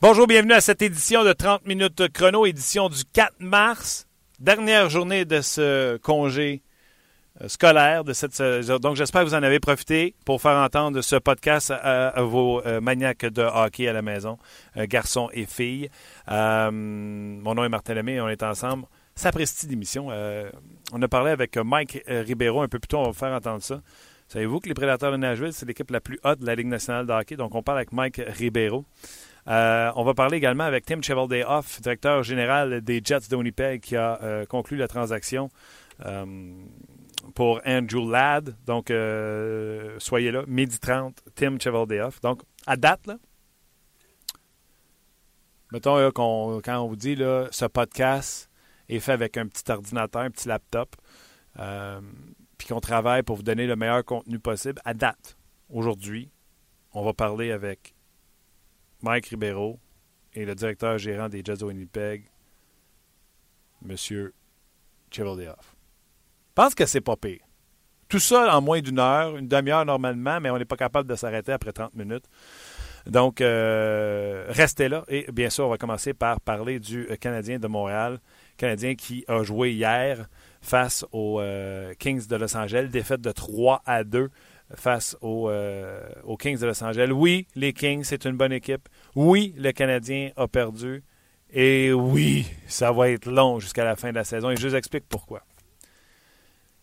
Bonjour, bienvenue à cette édition de 30 minutes chrono, édition du 4 mars, dernière journée de ce congé euh, scolaire de cette donc j'espère que vous en avez profité pour faire entendre ce podcast à, vos euh, maniaques de hockey à la maison, euh, garçons et filles. mon nom est Martin Lemay on est ensemble. Sapristi d'émission. on a parlé avec Mike Ribeiro un peu plus tôt, on va vous faire entendre ça. Savez-vous que les Prédateurs de Nashville, c'est l'équipe la plus haute de la Ligue nationale de hockey? Donc, on parle avec Mike Ribeiro. Euh, on va parler également avec Tim Chevalday-Off, directeur général des Jets de Winnipeg, qui a euh, conclu la transaction euh, pour Andrew Ladd. Donc, soyez là, midi 30, Tim Chevalday-Off. Donc, à date, là, mettons quand on vous dit là, ce podcast est fait avec un petit ordinateur, un petit laptop, puis qu'on travaille pour vous donner le meilleur contenu possible, à date, aujourd'hui, on va parler avec Mike Ribeiro et le directeur gérant des Jets de Winnipeg, M. Chevaldeoff. Je pense que c'est pas pire. Tout ça en moins d'une heure, une demi-heure normalement, mais on n'est pas capable de s'arrêter après 30 minutes. Donc, euh, restez là. Et bien sûr, on va commencer par parler du Canadien de Montréal. Canadien qui a joué hier face aux euh, Kings de Los Angeles. Défaite de 3 à 2 face euh, aux, Kings de Los Angeles. Oui, les Kings, c'est une bonne équipe. Oui, le Canadien a perdu. Et oui, ça va être long jusqu'à la fin de la saison. Et je vous explique pourquoi.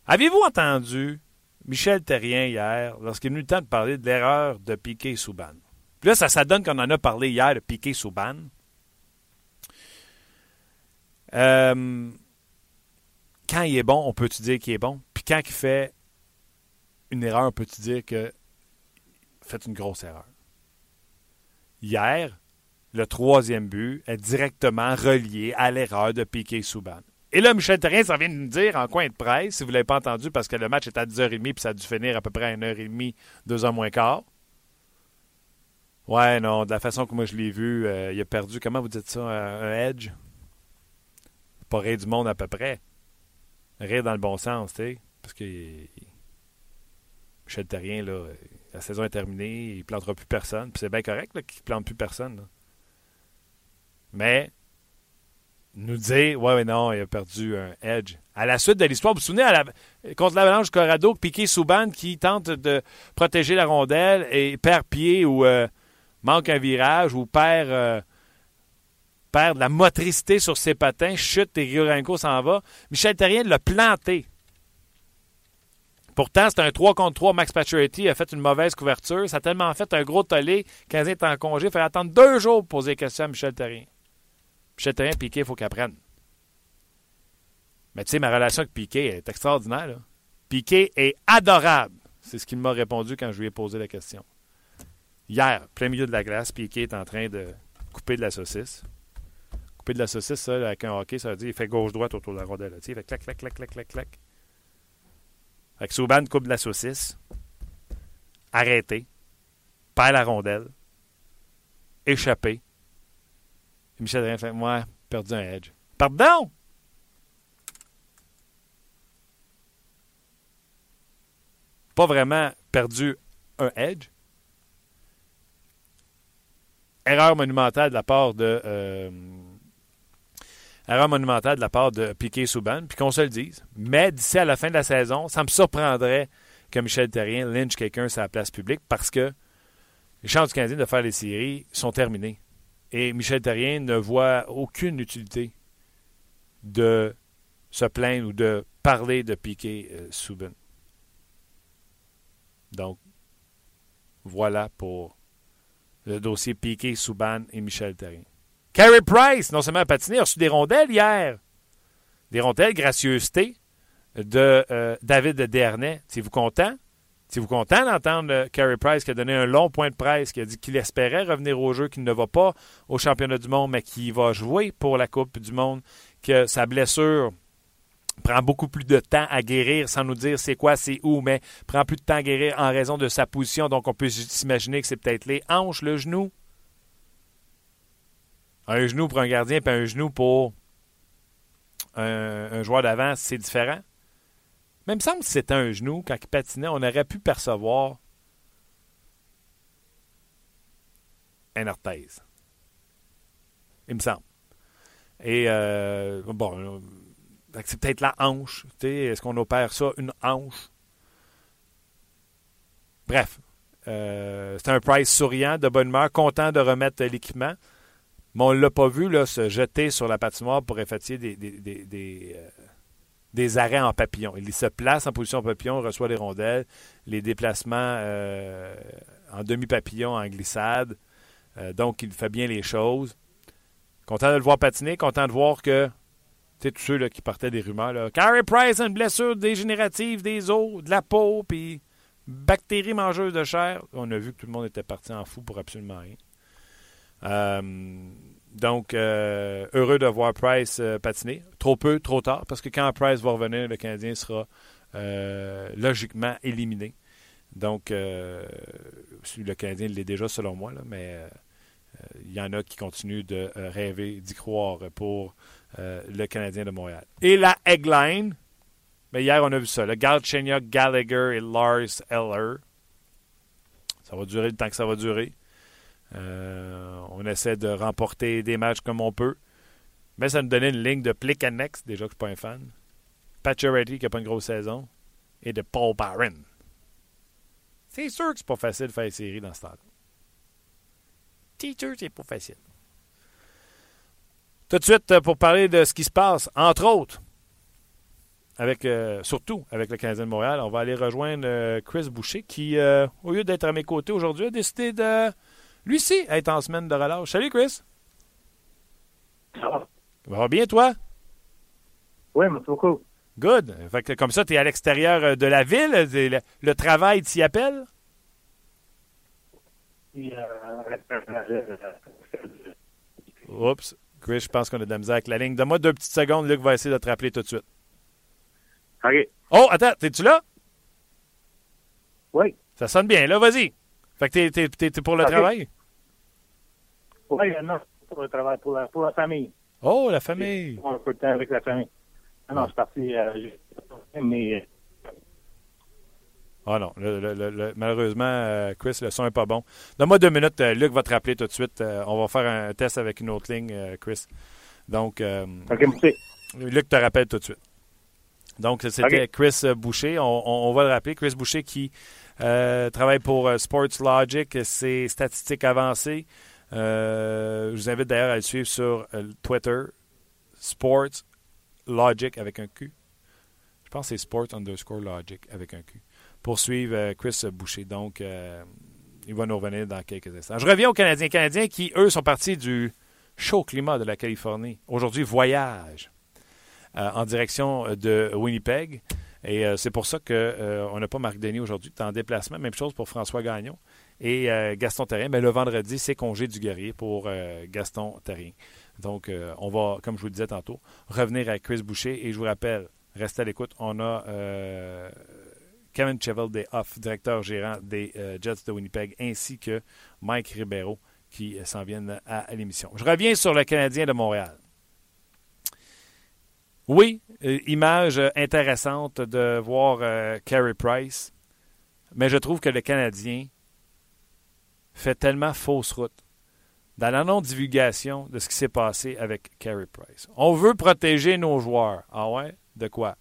Avez-vous entendu Michel Terrien hier, lorsqu'il est venu le temps de parler de l'erreur de Piquet Souban? Puis là, ça, ça donne qu'on en a parlé hier de Piquet Souban. Euh, quand il est bon, on peut-tu dire qu'il est bon? Puis quand il fait une erreur, peut-tu dire que fait une grosse erreur? Hier, le troisième but est directement relié à l'erreur de Piquet Souban. Et là, Michel Terrien, ça vient de nous dire en coin de presse, si vous ne l'avez pas entendu, parce que le match est à 10h30 puis ça a dû finir à peu près à 1h30, 2h moins quart. Ouais, non, de la façon que moi je l'ai vu, euh, il a perdu, comment vous dites ça, un, edge? Pas rire du monde à peu près. Rire dans le bon sens, tu sais. Parce que Michel Terrien, là, la saison est terminée, il ne plantera plus personne. C'est bien correct qu'il ne plante plus personne. Mais nous dire, ouais, mais non, il a perdu un edge. À la suite de l'histoire, vous vous souvenez, à la, contre l'Avalanche Corrado, Piqué Souban qui tente de protéger la rondelle et perd pied ou euh, manque un virage ou perd, euh, perd de la motricité sur ses patins, chute et Riorenko s'en va. Michel Terrien l'a planté. Pourtant, c'est un 3 contre 3. Max Pacioretty a fait une mauvaise couverture. Ça a tellement fait un gros tollé. qu'un est en congé. Il fallait attendre deux jours pour poser des questions à Michel Terrien. Michel Terrien, Piquet, il faut qu'il apprenne. Mais tu sais, ma relation avec Piquet est extraordinaire. Piquet est adorable. C'est ce qu'il m'a répondu quand je lui ai posé la question. Hier, plein milieu de la glace, Piquet est en train de couper de la saucisse. Couper de la saucisse, ça, avec un hockey, ça veut dire qu'il fait gauche-droite autour de la rondelle. Il fait clac, clac, clac, clac, clac, clac. Souban coupe de la saucisse. Arrêté. Perd la rondelle. Échappé. Michel Rien fait Moi, perdu un edge. Pardon! Pas vraiment perdu un edge. Erreur monumentale de la part de. Euh, erreur monumentale de la part de Piquet Souban, puis qu'on se le dise. Mais d'ici à la fin de la saison, ça me surprendrait que Michel Terrien lynche quelqu'un sur la place publique parce que les chances du Canadien de faire les séries sont terminées. Et Michel Terrien ne voit aucune utilité de se plaindre ou de parler de Piquet euh, Souban. Donc, voilà pour le dossier Piquet, Souban et Michel Terrien. Carey Price, non seulement a patiné, a reçu des rondelles hier. Des rondelles, gracieuseté de euh, David Dernay. êtes vous content? êtes vous content d'entendre euh, Carey Price qui a donné un long point de presse, qui a dit qu'il espérait revenir au jeu, qu'il ne va pas au championnat du monde, mais qu'il va jouer pour la Coupe du monde, que sa blessure prend beaucoup plus de temps à guérir sans nous dire c'est quoi, c'est où, mais prend plus de temps à guérir en raison de sa position. Donc on peut s'imaginer que c'est peut-être les hanches, le genou, un genou pour un gardien et un genou pour un, joueur d'avant, c'est différent. Mais il me semble que c'était un genou, quand il patinait, on aurait pu percevoir un orthèse. il me semble. Et euh, bon, c'est peut-être la hanche. Est-ce qu'on opère ça, une hanche? Bref, euh, c'est un Price souriant, de bonne humeur, content de remettre l'équipement. Mais on ne l'a pas vu se jeter sur la patinoire pour effectuer des, des, arrêts en papillon. Il se place en position papillon, reçoit les rondelles, les déplacements en demi-papillon, en glissade. donc, il fait bien les choses. Content de le voir patiner, content de voir que, tu sais, tous ceux là, qui partaient des rumeurs, là, Carey Price une blessure dégénérative des os, de la peau, puis bactéries mangeuses de chair. On a vu que tout le monde était parti en fou pour absolument rien. Euh, donc, euh, heureux de voir Price euh, patiner. Trop peu, trop tard, parce que quand Price va revenir, le Canadien sera logiquement éliminé. Donc, le Canadien l'est déjà selon moi, mais il y en a qui continuent de rêver, d'y croire pour le Canadien de Montréal. Et la Eggline, mais hier on a vu ça, le Galchenyuk, Gallagher et Lars Eller. Ça va durer le temps que ça va durer. Euh, on essaie de remporter des matchs comme on peut. Mais ça nous donnait une ligne de Plekanex, déjà que je ne suis pas un fan. Pacioretty qui n'a pas une grosse saison. Et de Paul Barron. C'est sûr que c'est pas facile de faire une série dans ce temps-là. Teacher, c'est pas facile. Tout de suite, euh, pour parler de ce qui se passe, entre autres, avec euh, surtout avec le Canadien de Montréal, on va aller rejoindre Chris Boucher qui, au lieu d'être à mes côtés aujourd'hui, a décidé de, lui aussi, être en semaine de relâche. Salut, Chris. Ça va? Ça va bien, toi? Oui, merci beaucoup. Good. Fait que, comme ça, tu es à l'extérieur de la ville. Le, le travail t'y appelle? Oups. Chris, je pense qu'on a de la misère avec la ligne. Donne-moi deux petites secondes. Luc va essayer de te rappeler tout de suite. OK. Oh, attends, t'es-tu là? Oui. Ça sonne bien, là, vas-y. Fait que t'es, t'es pour le travail? Oui, non, pour le travail, pour la, pour la famille. Oh, la famille. Un peu de temps avec la famille. Ah non, je suis parti, euh, mais ah non, malheureusement, euh, Chris, le son n'est pas bon. Donne-moi deux minutes. Euh, Luc va te rappeler tout de suite. Euh, on va faire un test avec une autre ligne, Chris. Donc, Luc te rappelle tout de suite. Donc, c'était Chris Boucher. On, va le rappeler. Chris Boucher qui travaille pour Sports Logic. C'est statistiques avancées. Je vous invite d'ailleurs à le suivre sur Twitter. Sports Logic avec un Q. Je pense que c'est Sports underscore Logic avec un Q poursuivre euh, Chris Boucher. Donc, euh, il va nous revenir dans quelques instants. Je reviens aux Canadiens. Canadiens qui, eux, sont partis du chaud climat de la Californie. Aujourd'hui, voyage euh, en direction de Winnipeg. Et c'est pour ça qu'on n'a pas Marc Denis aujourd'hui. En déplacement. Même chose pour François Gagnon et Gaston Terrien. Mais le vendredi, c'est congé du guerrier pour Gaston Terrien. Donc, on va, comme je vous le disais tantôt, revenir à Chris Boucher. Et je vous rappelle, restez à l'écoute. On a Kevin Chevel des Off, directeur gérant des euh, Jets de Winnipeg, ainsi que Mike Ribeiro qui euh, s'en viennent à, l'émission. Je reviens sur le Canadien de Montréal. Oui, euh, image intéressante de voir Carey Price, mais je trouve que le Canadien fait tellement fausse route dans la non-divulgation de ce qui s'est passé avec Carey Price. On veut protéger nos joueurs. Ah ouais? De quoi?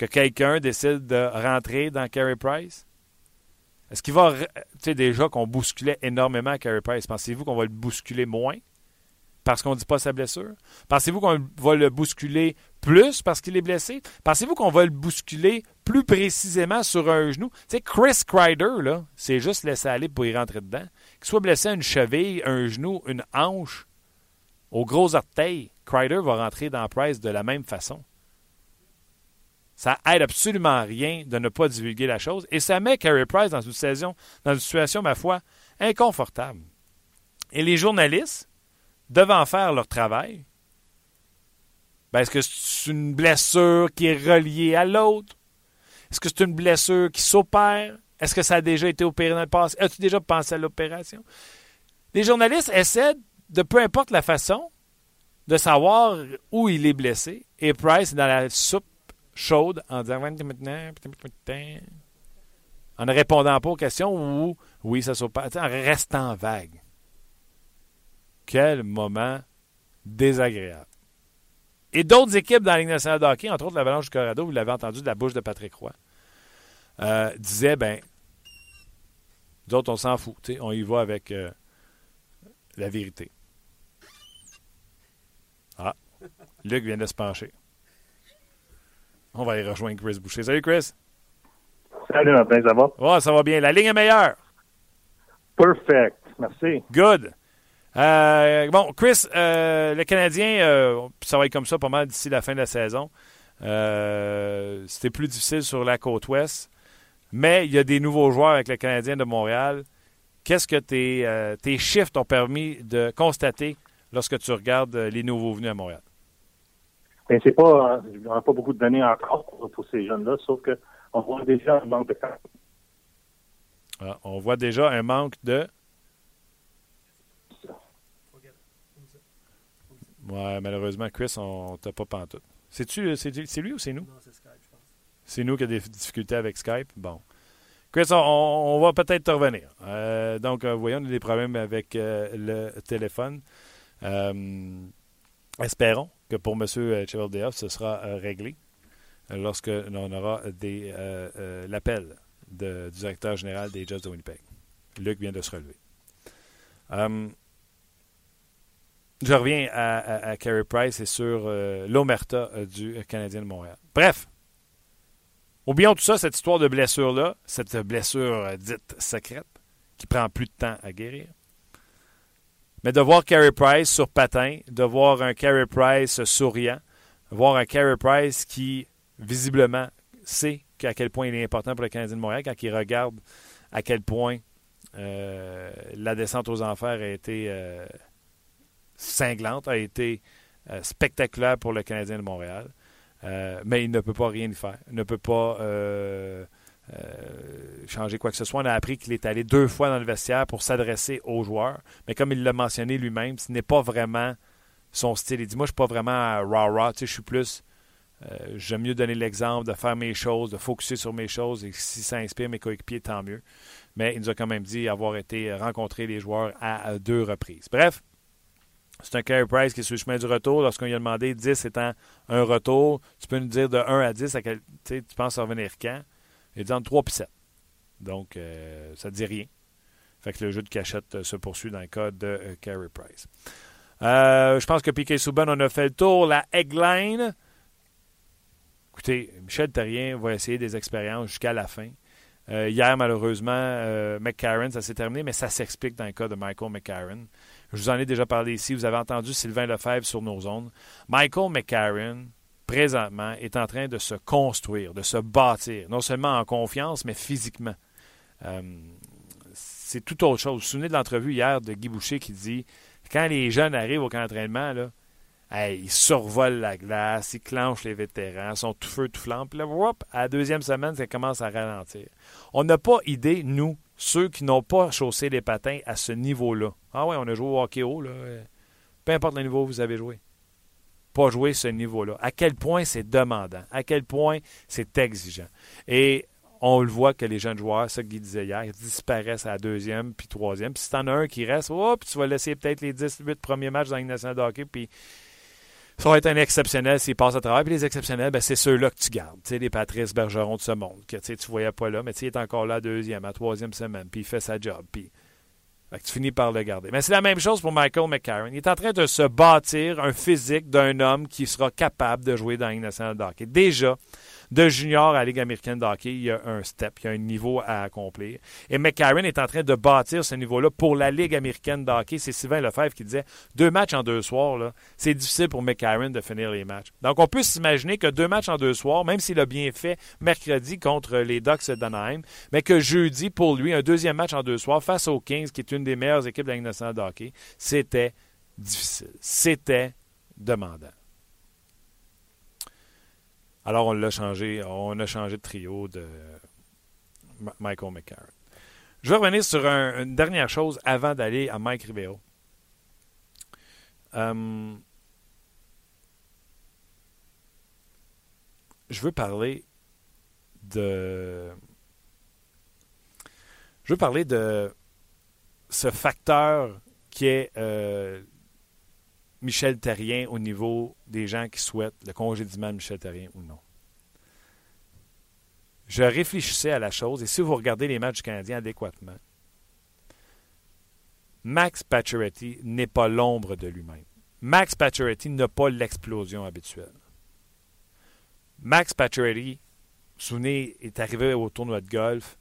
que quelqu'un décide de rentrer dans Carey Price? Est-ce qu'il va. Tu sais, déjà qu'on bousculait énormément Carey Price. Pensez-vous qu'on va le bousculer moins parce qu'on ne dit pas sa blessure? Pensez-vous qu'on va le bousculer plus parce qu'il est blessé? Pensez-vous qu'on va le bousculer plus précisément sur un genou? Tu sais, Chris Kreider, là, c'est juste laissé aller pour y rentrer dedans. Qu'il soit blessé à une cheville, un genou, une hanche, au gros orteil, Kreider va rentrer dans Price de la même façon. Ça aide absolument rien de ne pas divulguer la chose. Et ça met Carey Price dans une, saison, dans une situation, ma foi, inconfortable. Et les journalistes, devant faire leur travail, ben, est-ce que c'est une blessure qui est reliée à l'autre? Est-ce que c'est une blessure qui s'opère? Est-ce que ça a déjà été opéré dans le passé? As-tu déjà pensé à l'opération? Les journalistes essaient, de peu importe la façon, de savoir où il est blessé. Et Price est dans la soupe chaude en disant en ne répondant pas aux questions ou oui, ça pas, en restant vague. Quel moment désagréable. Et d'autres équipes dans la Ligue nationale de hockey, entre autres l'Avalanche du Colorado, vous l'avez entendu de la bouche de Patrick Roy, euh, disaient, ben, nous autres, on s'en fout. On y va avec euh, la vérité. Ah, Luc vient de se pencher. On va y rejoindre Chris Boucher. Salut, Chris. Salut, Martin, ça va? Ouais, ça va bien. La ligne est meilleure. Perfect. Merci. Good. Euh, bon, Chris, euh, le Canadien, euh, ça va être comme ça pas mal d'ici la fin de la saison. C'était plus difficile sur la côte ouest, mais il y a des nouveaux joueurs avec le Canadien de Montréal. Qu'est-ce que tes, tes chiffres t'ont permis de constater lorsque tu regardes les nouveaux venus à Montréal? Bien, c'est pas, il n'y pas beaucoup de données encore pour, ces jeunes-là, sauf qu'on voit déjà un manque de ah, on voit déjà un manque de Ouais, malheureusement, Chris, on t'a pas pantoute. C'est-tu, c'est, lui ou c'est nous? Non, c'est Skype, je pense. C'est nous qui avons des difficultés avec Skype? Bon. Chris, on, va peut-être te revenir. Euh, donc, euh, voyons, on a des problèmes avec euh, le téléphone. espérons que pour M. Chevaldeoff, ce sera réglé lorsque l'on aura des, l'appel du directeur général des Jets de Winnipeg. Luc vient de se relever. Je reviens à, à, Carey Price et sur euh, l'Omerta euh, du Canadien de Montréal. Bref, oublions tout ça, cette histoire de blessure-là, cette blessure euh, dite secrète, qui prend plus de temps à guérir. Mais de voir Carey Price sur patin, de voir un Carey Price souriant, voir un Carey Price qui, visiblement, sait à quel point il est important pour le Canadien de Montréal quand il regarde à quel point la descente aux enfers a été cinglante, a été euh, spectaculaire pour le Canadien de Montréal. Euh, mais il ne peut pas rien y faire. Il ne peut pas euh, changer quoi que ce soit. On a appris qu'il est allé deux fois dans le vestiaire pour s'adresser aux joueurs. Mais comme il l'a mentionné lui-même, ce n'est pas vraiment son style. Il dit Moi, je ne suis pas vraiment rah-rah. Tu sais, je suis plus. J'aime mieux donner l'exemple de faire mes choses, de focuser sur mes choses. Et si ça inspire mes coéquipiers, tant mieux. Mais il nous a quand même dit avoir été rencontrer les joueurs à deux reprises. Bref, c'est un Carey Price qui est sur le chemin du retour. Lorsqu'on lui a demandé 10 étant un retour, tu peux nous dire de 1 à 10 à quel, tu penses revenir quand? Il dit entre 3 et 7. Donc, euh, ça ne dit rien. Fait que le jeu de cachette euh, se poursuit dans le cas de euh, Carey Price. je pense que Piquet Souban, on a fait le tour. La Eggline. Écoutez, Michel Terrien va essayer des expériences jusqu'à la fin. hier, malheureusement, McCarron, ça s'est terminé, mais ça s'explique dans le cas de Michael McCarron. Je vous en ai déjà parlé ici. Vous avez entendu Sylvain Lefebvre sur nos zones. Michael McCarron, présentement, est en train de se construire, de se bâtir, non seulement en confiance, mais physiquement. Euh, c'est tout autre chose. Vous vous souvenez de l'entrevue hier de Guy Boucher qui dit quand les jeunes arrivent au camp d'entraînement, ils survolent la glace, ils clenchent les vétérans, sont tout feu, tout flamme. Puis là, à la deuxième semaine, ça commence à ralentir. On n'a pas idée, nous, ceux qui n'ont pas chaussé les patins à ce niveau-là. Ah ouais, on a joué au hockey haut, là. Peu importe le niveau que vous avez joué. Pas jouer ce niveau-là. À quel point c'est demandant, à quel point c'est exigeant. Et on le voit que les jeunes joueurs, ça que disait hier, disparaissent à deuxième puis troisième. Puis si t'en as un qui reste, oh, puis tu vas laisser peut-être les 10-8 premiers matchs dans la nationale de hockey, puis ça va être un exceptionnel s'il passe à travers. Puis les exceptionnels, ben, c'est ceux-là que tu gardes. Tu sais, les Patrice Bergeron de ce monde, que tu ne voyais pas là, mais il est encore là deuxième, à troisième semaine, puis il fait sa job. Puis tu finis par le garder. Mais c'est la même chose pour Michael McCarron. Il est en train de se bâtir un physique d'un homme qui sera capable de jouer dans la nationale de hockey. Déjà, de junior à la Ligue américaine de hockey, il y a un step, il y a un niveau à accomplir. Et McCarron est en train de bâtir ce niveau-là pour la Ligue américaine de hockey. C'est Sylvain Lefebvre qui disait deux matchs en deux soirs, c'est difficile pour McCarron de finir les matchs. Donc, on peut s'imaginer que deux matchs en deux soirs, même s'il a bien fait mercredi contre les Ducks d'Anaheim, mais que jeudi, pour lui, un deuxième match en deux soirs face aux Kings, qui est une des meilleures équipes de la Ligue nationale de hockey, c'était difficile. C'était demandant. Alors, on l'a changé. On a changé de trio de Michael McCarron. Je vais revenir sur une dernière chose avant d'aller à Mike Ribeiro. Euh, je veux parler de. Je veux parler de ce facteur qui est euh, Michel Terrien au niveau des gens qui souhaitent le congédiement de Michel Terrien ou non. Je réfléchissais à la chose et si vous regardez les matchs du Canadien adéquatement, Max Pacioretty n'est pas l'ombre de lui-même. Max Pacioretty n'a pas l'explosion habituelle. Max Pacioretty, souvenez, est arrivé au tournoi de golf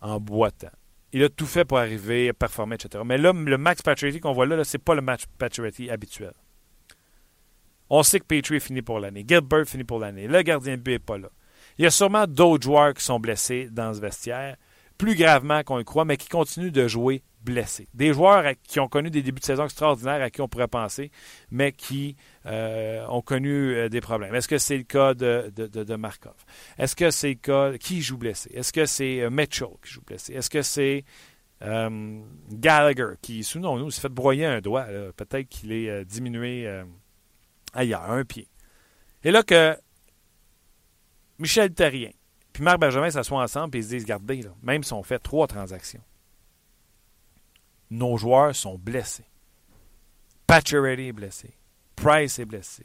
en boitant. Il a tout fait pour arriver, performer, etc. Mais là, le Max Pacioretty qu'on voit là, ce n'est pas le Max Pacioretty habituel. On sait que Petrie finit pour l'année. Gilbert finit pour l'année. Le gardien de but n'est pas là. Il y a sûrement d'autres joueurs qui sont blessés dans ce vestiaire, plus gravement qu'on le croit, mais qui continuent de jouer blessés. Des joueurs qui ont connu des débuts de saison extraordinaires à qui on pourrait penser, mais qui euh, ont connu euh, des problèmes. Est-ce que c'est le cas de, de, Markov? Est-ce que c'est le cas... Qui joue blessé? Est-ce que c'est euh, Mitchell qui joue blessé? Est-ce que c'est Gallagher qui, souvenons nous, s'est fait broyer un doigt? Peut-être qu'il est diminué ailleurs, un pied. Et là que Michel Terrien puis Marc Benjamin s'assoient ensemble et ils se disent, regardez, même si on fait trois transactions, nos joueurs sont blessés. Pacioretty est blessé. Price est blessé.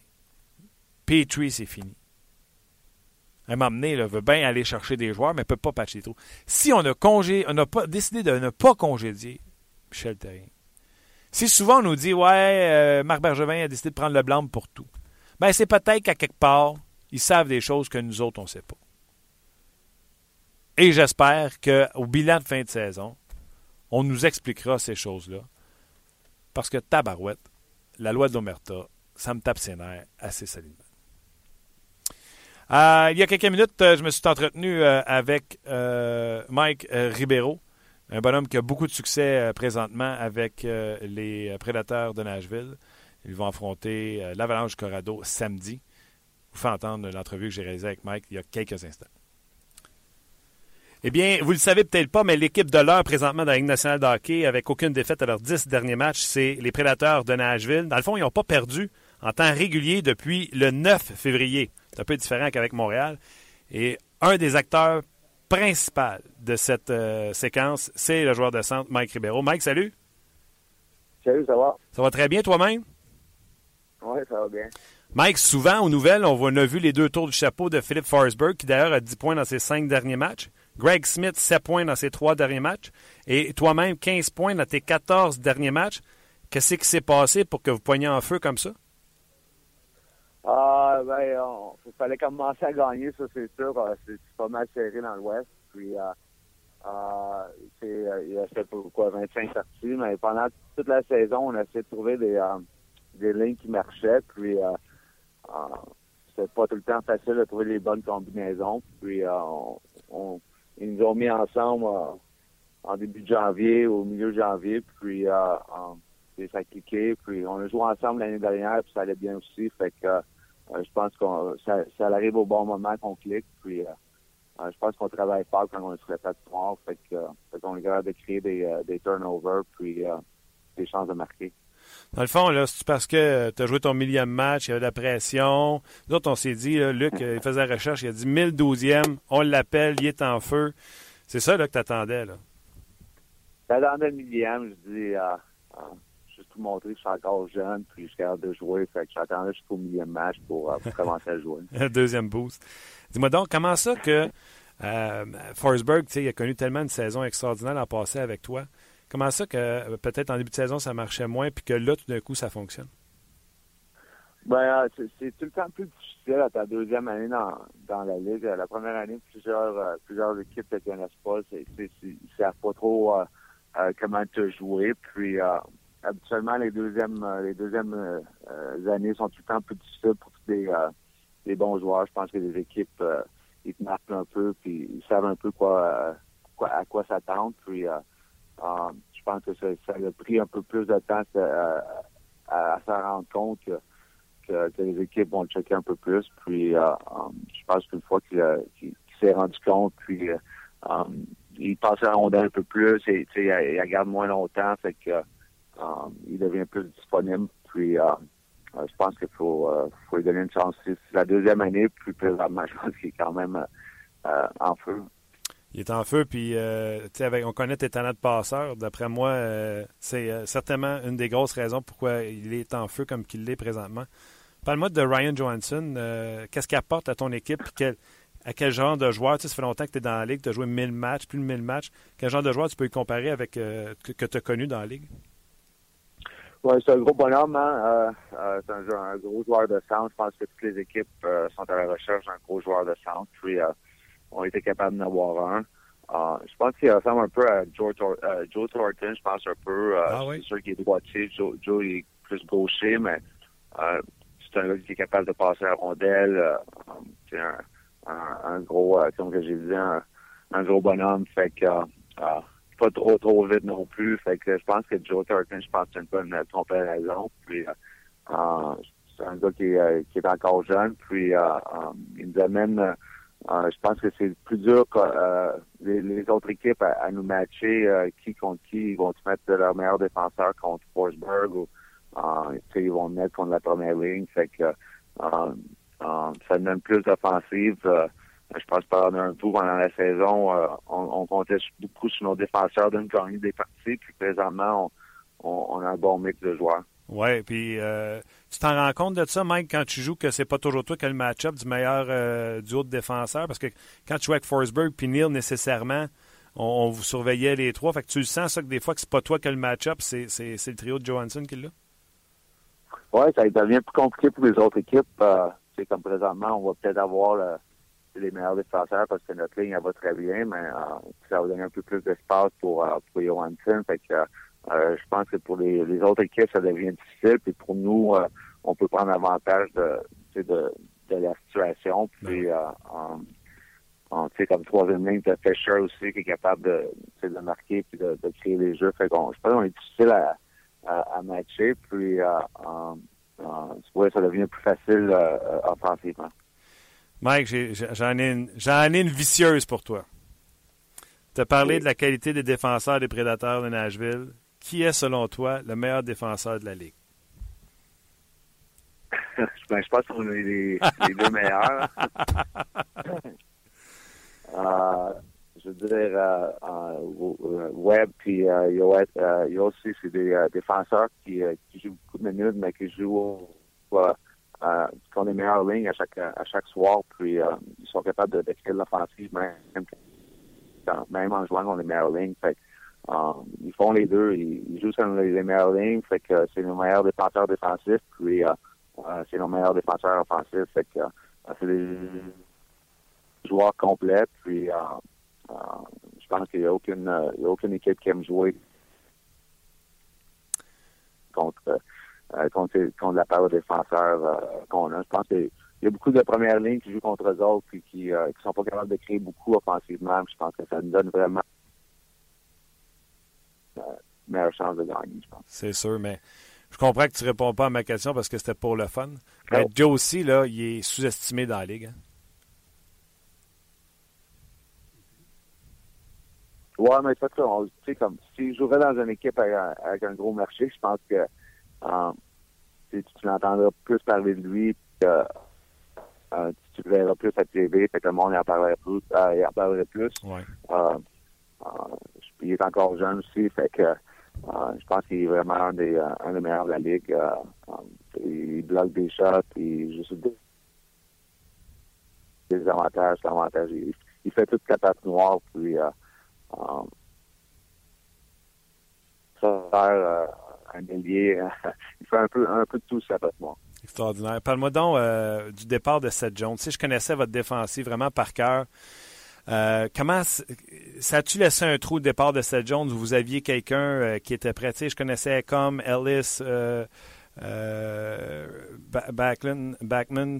Petrie, c'est fini. Un moment donné, veut bien aller chercher des joueurs, mais ne peut pas patcher trop. Si on a, congé, on a pas, décidé de ne pas congédier Michel Terrien, si souvent on nous dit Ouais, euh, Marc Bergevin a décidé de prendre le blanc pour tout, ben c'est peut-être qu'à quelque part, ils savent des choses que nous autres, on ne sait pas. Et j'espère qu'au bilan de fin de saison, on nous expliquera ces choses-là. Parce que tabarouette, la loi de l'Omerta, ça me tape ses nerfs assez solidement. Euh, il y a quelques minutes, euh, je me suis entretenu euh, avec Mike Ribeiro, un bonhomme qui a beaucoup de succès présentement avec les Prédateurs de Nashville. Ils vont affronter l'Avalanche Corrado samedi. Vous faites entendre l'entrevue que j'ai réalisée avec Mike il y a quelques instants. Eh bien, vous le savez peut-être pas, mais l'équipe de l'heure présentement dans la Ligue nationale de hockey, avec aucune défaite à leurs dix derniers matchs, c'est les Prédateurs de Nashville. Dans le fond, ils n'ont pas perdu en temps régulier depuis le 9 février. C'est un peu différent qu'avec Montréal. Et un des acteurs principaux de cette euh, séquence, c'est le joueur de centre, Mike Ribeiro. Mike, salut. Salut, ça va? Ça va très bien toi-même? Oui, ça va bien. Mike, souvent aux nouvelles, on a vu les deux tours du chapeau de Philippe Forsberg, qui d'ailleurs a 10 points dans ses cinq derniers matchs. Greg Smith, 7 points dans ses trois derniers matchs. Et toi-même, 15 points dans tes 14 derniers matchs. Qu'est-ce qui s'est passé pour que vous poigniez en feu comme ça? Ah, ben, il fallait commencer à gagner, ça, c'est sûr. Euh, c'est pas mal serré dans l'Ouest. Puis, euh, euh, il a fait quoi, 25 parties, mais pendant toute la saison, on a essayé de trouver des, des lignes qui marchaient. Puis, c'était pas tout le temps facile de trouver les bonnes combinaisons. Puis, on ils nous ont mis ensemble euh, en début de janvier, au milieu de janvier, puis euh, ça a cliqué, puis on a joué ensemble l'année dernière, puis ça allait bien aussi, fait que euh, je pense que ça, ça, arrive au bon moment qu'on clique, puis je pense qu'on travaille fort quand on est sur la plateforme, fait qu'on est capable de créer des, des turnovers, puis des chances de marquer. Dans le fond, là, c'est parce que tu as joué ton millième match, il y avait de la pression. Nous autres, on s'est dit, Luc, il faisait la recherche, il a dit 1012e, on l'appelle, il est en feu. C'est ça là, que tu attendais, là? J'attendais le millième, je dis, euh, euh, juste pour montrer que je suis encore jeune, puis je suis capable de jouer. Fait que j'attendais jusqu'au millième match pour, euh, pour commencer à jouer. Deuxième boost. Dis-moi donc, comment ça que euh, Forsberg, il a connu tellement une saison extraordinaire en passé avec toi? Comment ça que euh, peut-être en début de saison, ça marchait moins, puis que là, tout d'un coup, ça fonctionne? Ben, euh, c'est tout le temps plus difficile à ta deuxième année dans, dans la Ligue. La première année, plusieurs euh, plusieurs équipes ne connaissent pas. Ils ne savent pas trop comment te jouer. Puis habituellement, les deuxièmes les années sont tout le temps plus difficiles pour tous les, les bons joueurs. Je pense que les équipes ils te marquent un peu, puis ils savent un peu quoi, quoi à quoi s'attendre. Puis euh, je pense que ça, a pris un peu plus de temps euh, à, se rendre compte que, les équipes vont le checker un peu plus. Puis euh, je pense qu'une fois qu'il s'est rendu compte, puis il passe la rondelle un peu plus et il, il garde moins longtemps, fait que il devient plus disponible. Puis je pense qu'il faut, lui donner une chance. C'est la deuxième année, plus présentement, je pense qu'il est quand même en feu. Il est en feu, puis avec, on connaît tes talents de passeur. D'après moi, c'est certainement une des grosses raisons pourquoi il est en feu comme qu'il l'est présentement. Parle-moi de Ryan Johansson. Qu'est-ce qu'il apporte à ton équipe? À quel genre de joueur, tu sais, ça fait longtemps que tu es dans la ligue, tu as joué 1000 matchs, plus de 1000 matchs. Quel genre de joueur tu peux y comparer avec euh, que, tu as connu dans la ligue? Oui, c'est un gros bonhomme. Hein? Euh, euh, c'est un, gros joueur de centre. Je pense que toutes les équipes sont à la recherche d'un gros joueur de centre. Puis, on était capable d'en avoir un. je pense qu'il ressemble un peu à Joe, Joe Thornton. Je pense un peu. ah, oui? C'est sûr qu'il est droitier. Joe, Joe est plus gaucher, mais c'est un gars qui est capable de passer à rondelle. c'est un un, gros, euh, comme j'ai dit, un, gros bonhomme. Fait que euh, euh, pas trop trop vite non plus. Fait que je pense que Joe Turton, je pense que c'est une bonne comparaison. Puis c'est un gars qui, qui, est encore jeune. Puis il nous amène je pense que c'est plus dur que les, autres équipes à, nous matcher qui contre qui. Ils vont se mettre leur meilleur défenseur contre Forsberg ou ils vont mettre contre la première ligne. Fait que euh, ça donne plus d'offensive. Euh, je pense pas un tour pendant la saison, euh, on, comptait beaucoup sur nos défenseurs de nous gagner des parties. Puis présentement, on, a un bon mix de joueurs. Oui, puis tu t'en rends compte de ça, Mike, quand tu joues, que c'est pas toujours toi qui as le match-up du meilleur duo de défenseurs? Parce que quand tu joues avec Forsberg puis Neil, nécessairement, on, vous surveillait les trois. Fait que tu le sens, ça, que des fois, que c'est pas toi qui as le match-up, c'est, le trio de Johansson qui l'a? Oui, ça devient plus compliqué pour les autres équipes c'est comme présentement, on va peut-être avoir les meilleurs défenseurs parce que notre ligne elle va très bien, mais euh, ça va donner un peu plus d'espace pour, euh, pour Johansson. Fait que euh, je pense que pour les, autres équipes, ça devient difficile. Puis pour nous, on peut prendre avantage de, de, de la situation. Puis on, sais, comme troisième ligne, tu Fisher aussi qui est capable de, de marquer puis de, créer des jeux. Fait qu'on je pense qu'on est difficile à, à, matcher. Puis euh, ça devient plus facile euh, euh, offensivement. Mike, j'en ai, une, ai une vicieuse pour toi. Tu as parlé de la qualité des défenseurs des prédateurs de Nashville. Qui est, selon toi, le meilleur défenseur de la Ligue? ben, je pense qu'on est les, les deux meilleurs. je veux dire, euh, euh, Webb puis euh, il y a aussi c'est des défenseurs qui, qui jouent beaucoup de minutes, mais qui jouent qui ont les meilleures lignes à chaque à chaque soir, puis ils sont capables de décrire l'offensive même, même en jouant dans les meilleures lignes. Fait, ils font les deux, ils, jouent sur les, meilleures lignes, que c'est nos meilleurs défenseurs défensifs, puis c'est nos meilleurs défenseurs offensifs, que c'est des joueurs complets, puis euh, je pense qu'il n'y a aucune, euh, équipe qui aime jouer contre, euh, contre, contre la part de défenseurs qu'on a. Je pense qu'il y a beaucoup de premières lignes qui jouent contre eux autres et qui ne sont pas capables de créer beaucoup offensivement. Je pense que ça nous donne vraiment meilleure chance de gagner, je pense. C'est sûr, mais je comprends que tu ne réponds pas à ma question parce que c'était pour le fun. Mais Joe aussi, là, il est sous-estimé dans la ligue. Hein? Ouais, mais c'est ça. Tu sais, comme, si je jouerais dans une équipe avec un, gros marché, je pense que euh, tu, tu l'entendras plus parler de lui, euh, tu le verras plus à TV, fait que le monde en parlerait plus. Euh, en parlerait plus. Ouais. Euh, euh, il est encore jeune aussi, fait que euh, je pense qu'il est vraiment un des, des meilleurs de la ligue. il bloque des shots, il juste des, des avantages. Il, fait toute la patte noire, puis euh, faire euh, un ailier. il fait un peu, un peu de tout ça moi. Extraordinaire. Parle-moi donc euh, du départ de Seth Jones. Si je connaissais votre défensive vraiment par cœur. Comment ça a-tu laissé un trou de départ de Seth Jones? Où vous aviez quelqu'un qui était prêt? je connaissais comme Ellis, Backman,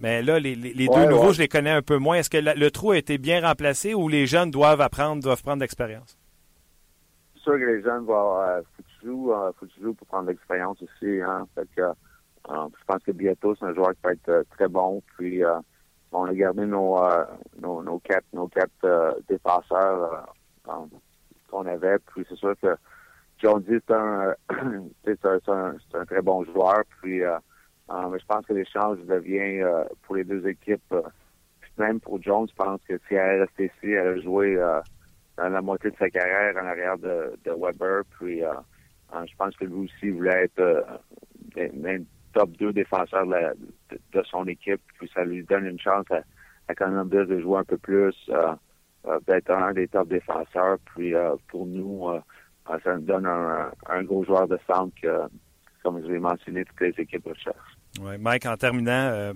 mais là, les, deux nouveaux, je les connais un peu moins. Est-ce que le trou a été bien remplacé ou les jeunes doivent apprendre, doivent prendre l'expérience? C'est sûr que les jeunes vont euh, euh, qu'ils jouent pour prendre l'expérience aussi. Hein. Fait que, euh, je pense que bientôt, c'est un joueur qui peut être euh, très bon. Puis on a gardé nos nos, nos quatre nos quatre défenseurs qu'on avait. Puis c'est sûr que John dit c'est un c'est un, un, très bon joueur. Puis euh, je pense que l'échange devient euh, pour les deux équipes, euh, même pour Jones, je pense que si elle restait ici, elle a joué la moitié de sa carrière en arrière de, de Weber. Puis je pense que lui aussi voulait être un top 2 défenseur de, son équipe. Puis ça lui donne une chance à, à Columbus de jouer un peu plus, d'être un des top défenseurs. Puis pour nous, ça nous donne un, gros joueur de centre que, comme je l'ai mentionné, toutes les équipes recherchent. Ouais, Mike, en terminant,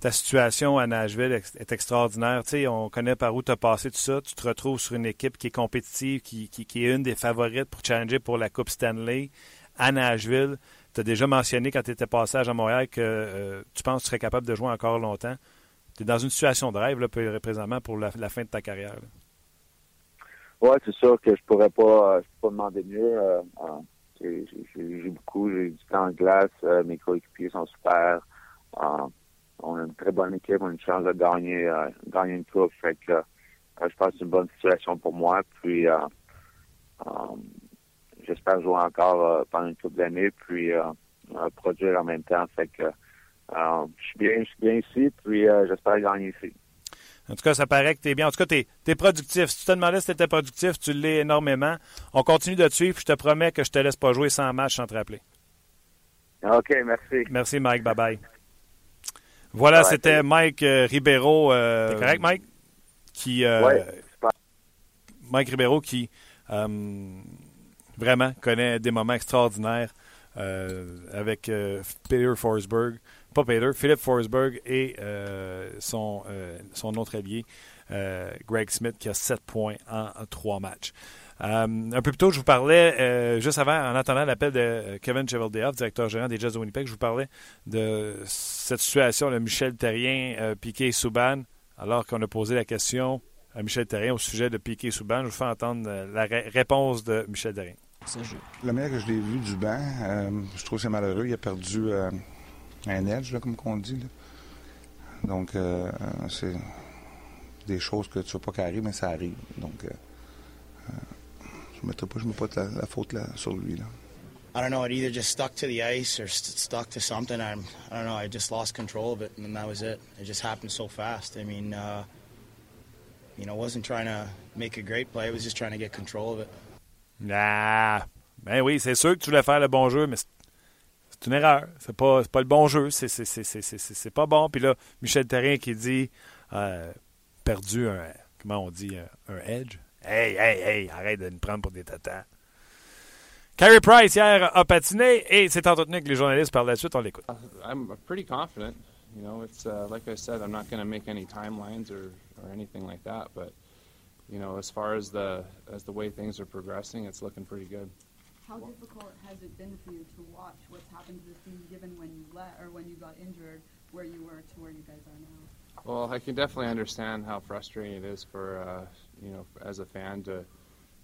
ta situation à Nashville est extraordinaire. Tu sais, on connaît par où tu as passé tout ça. Tu te retrouves sur une équipe qui est compétitive, qui, est une des favorites pour challenger pour la Coupe Stanley à Nashville. Tu as déjà mentionné quand tu étais passé à Montréal que euh, tu penses que tu serais capable de jouer encore longtemps. Tu es dans une situation de rêve là, présentement pour la, fin de ta carrière. Oui, c'est sûr que je pourrais pas, pourrais pas demander mieux. Euh, euh, j'ai beaucoup, j'ai du temps en glace, mes coéquipiers sont super on a une très bonne équipe, on a une chance de gagner, euh, gagner une coupe. Fait que euh, je pense que c'est une bonne situation pour moi. Puis euh, j'espère jouer encore pendant une couple d'années, puis produire en même temps. Fait que je suis bien, je suis bien ici, puis j'espère gagner ici. En tout cas, ça paraît que tu es bien. En tout cas, tu es, productif. Si tu te demandais si tu étais productif, tu l'es énormément. On continue de te suivre. Je te promets que je te laisse pas jouer sans match sans te rappeler. OK, merci. Merci, Mike. Bye-bye. Voilà, c'était Mike euh, Ribeiro. Euh, T'es correct, Mike? Qui, euh, Mike Ribeiro qui vraiment connaît des moments extraordinaires avec Peter Forsberg. Pas Peter, Philippe Forsberg et son, son autre allié, Greg Smith, qui a 7 points en, en 3 matchs. Euh, un peu plus tôt, je vous parlais, euh, juste avant, en attendant l'appel de Kevin Cheveldayoff, directeur gérant des Jets de Winnipeg, je vous parlais de cette situation de Michel Terrien, euh, Piquet Souban, alors qu'on a posé la question à Michel Terrien au sujet de Piquet Souban. Je vous fais entendre la réponse de Michel Terrien. La manière que je l'ai vu du banc, je trouve que c'est malheureux. Il a perdu un edge, comme on dit. Donc, c'est des choses que tu ne veux pas qu'arrivent, mais ça arrive. Donc, je mettrai pas, je mets pas la, la faute là, sur lui. Là. I don't know. It either just stuck to the ice or st- stuck to something. I'm, I don't know. I just lost control of it, and that was it. It just happened so fast. I mean, uh, you know, I wasn't trying to make a great play. I was just trying to get control of it. Nah. Ben oui, c'est sûr que tu voulais faire le bon jeu, mais c'est une erreur. C'est pas, pas le bon jeu. C'est, pas bon. Puis là, Michel Terrien qui dit euh, perdu un, comment on dit, un, edge? Hey, hey, hey, arrête de nous prendre pour des tatas. Carey Price, hier, a patiné et s'est entretenu avec les journalistes par la suite. On l'écoute. I'm pretty confident. You know, it's uh, like I said, I'm not going to make any timelines or, or anything like that. You know, as far as the as the way things are progressing, it's looking pretty good. How difficult has it been for you to watch what's happened to the team, given when you left or when you got injured, where you were to where you guys are now? Well, I can definitely understand how frustrating it is for uh, you know, as a fan to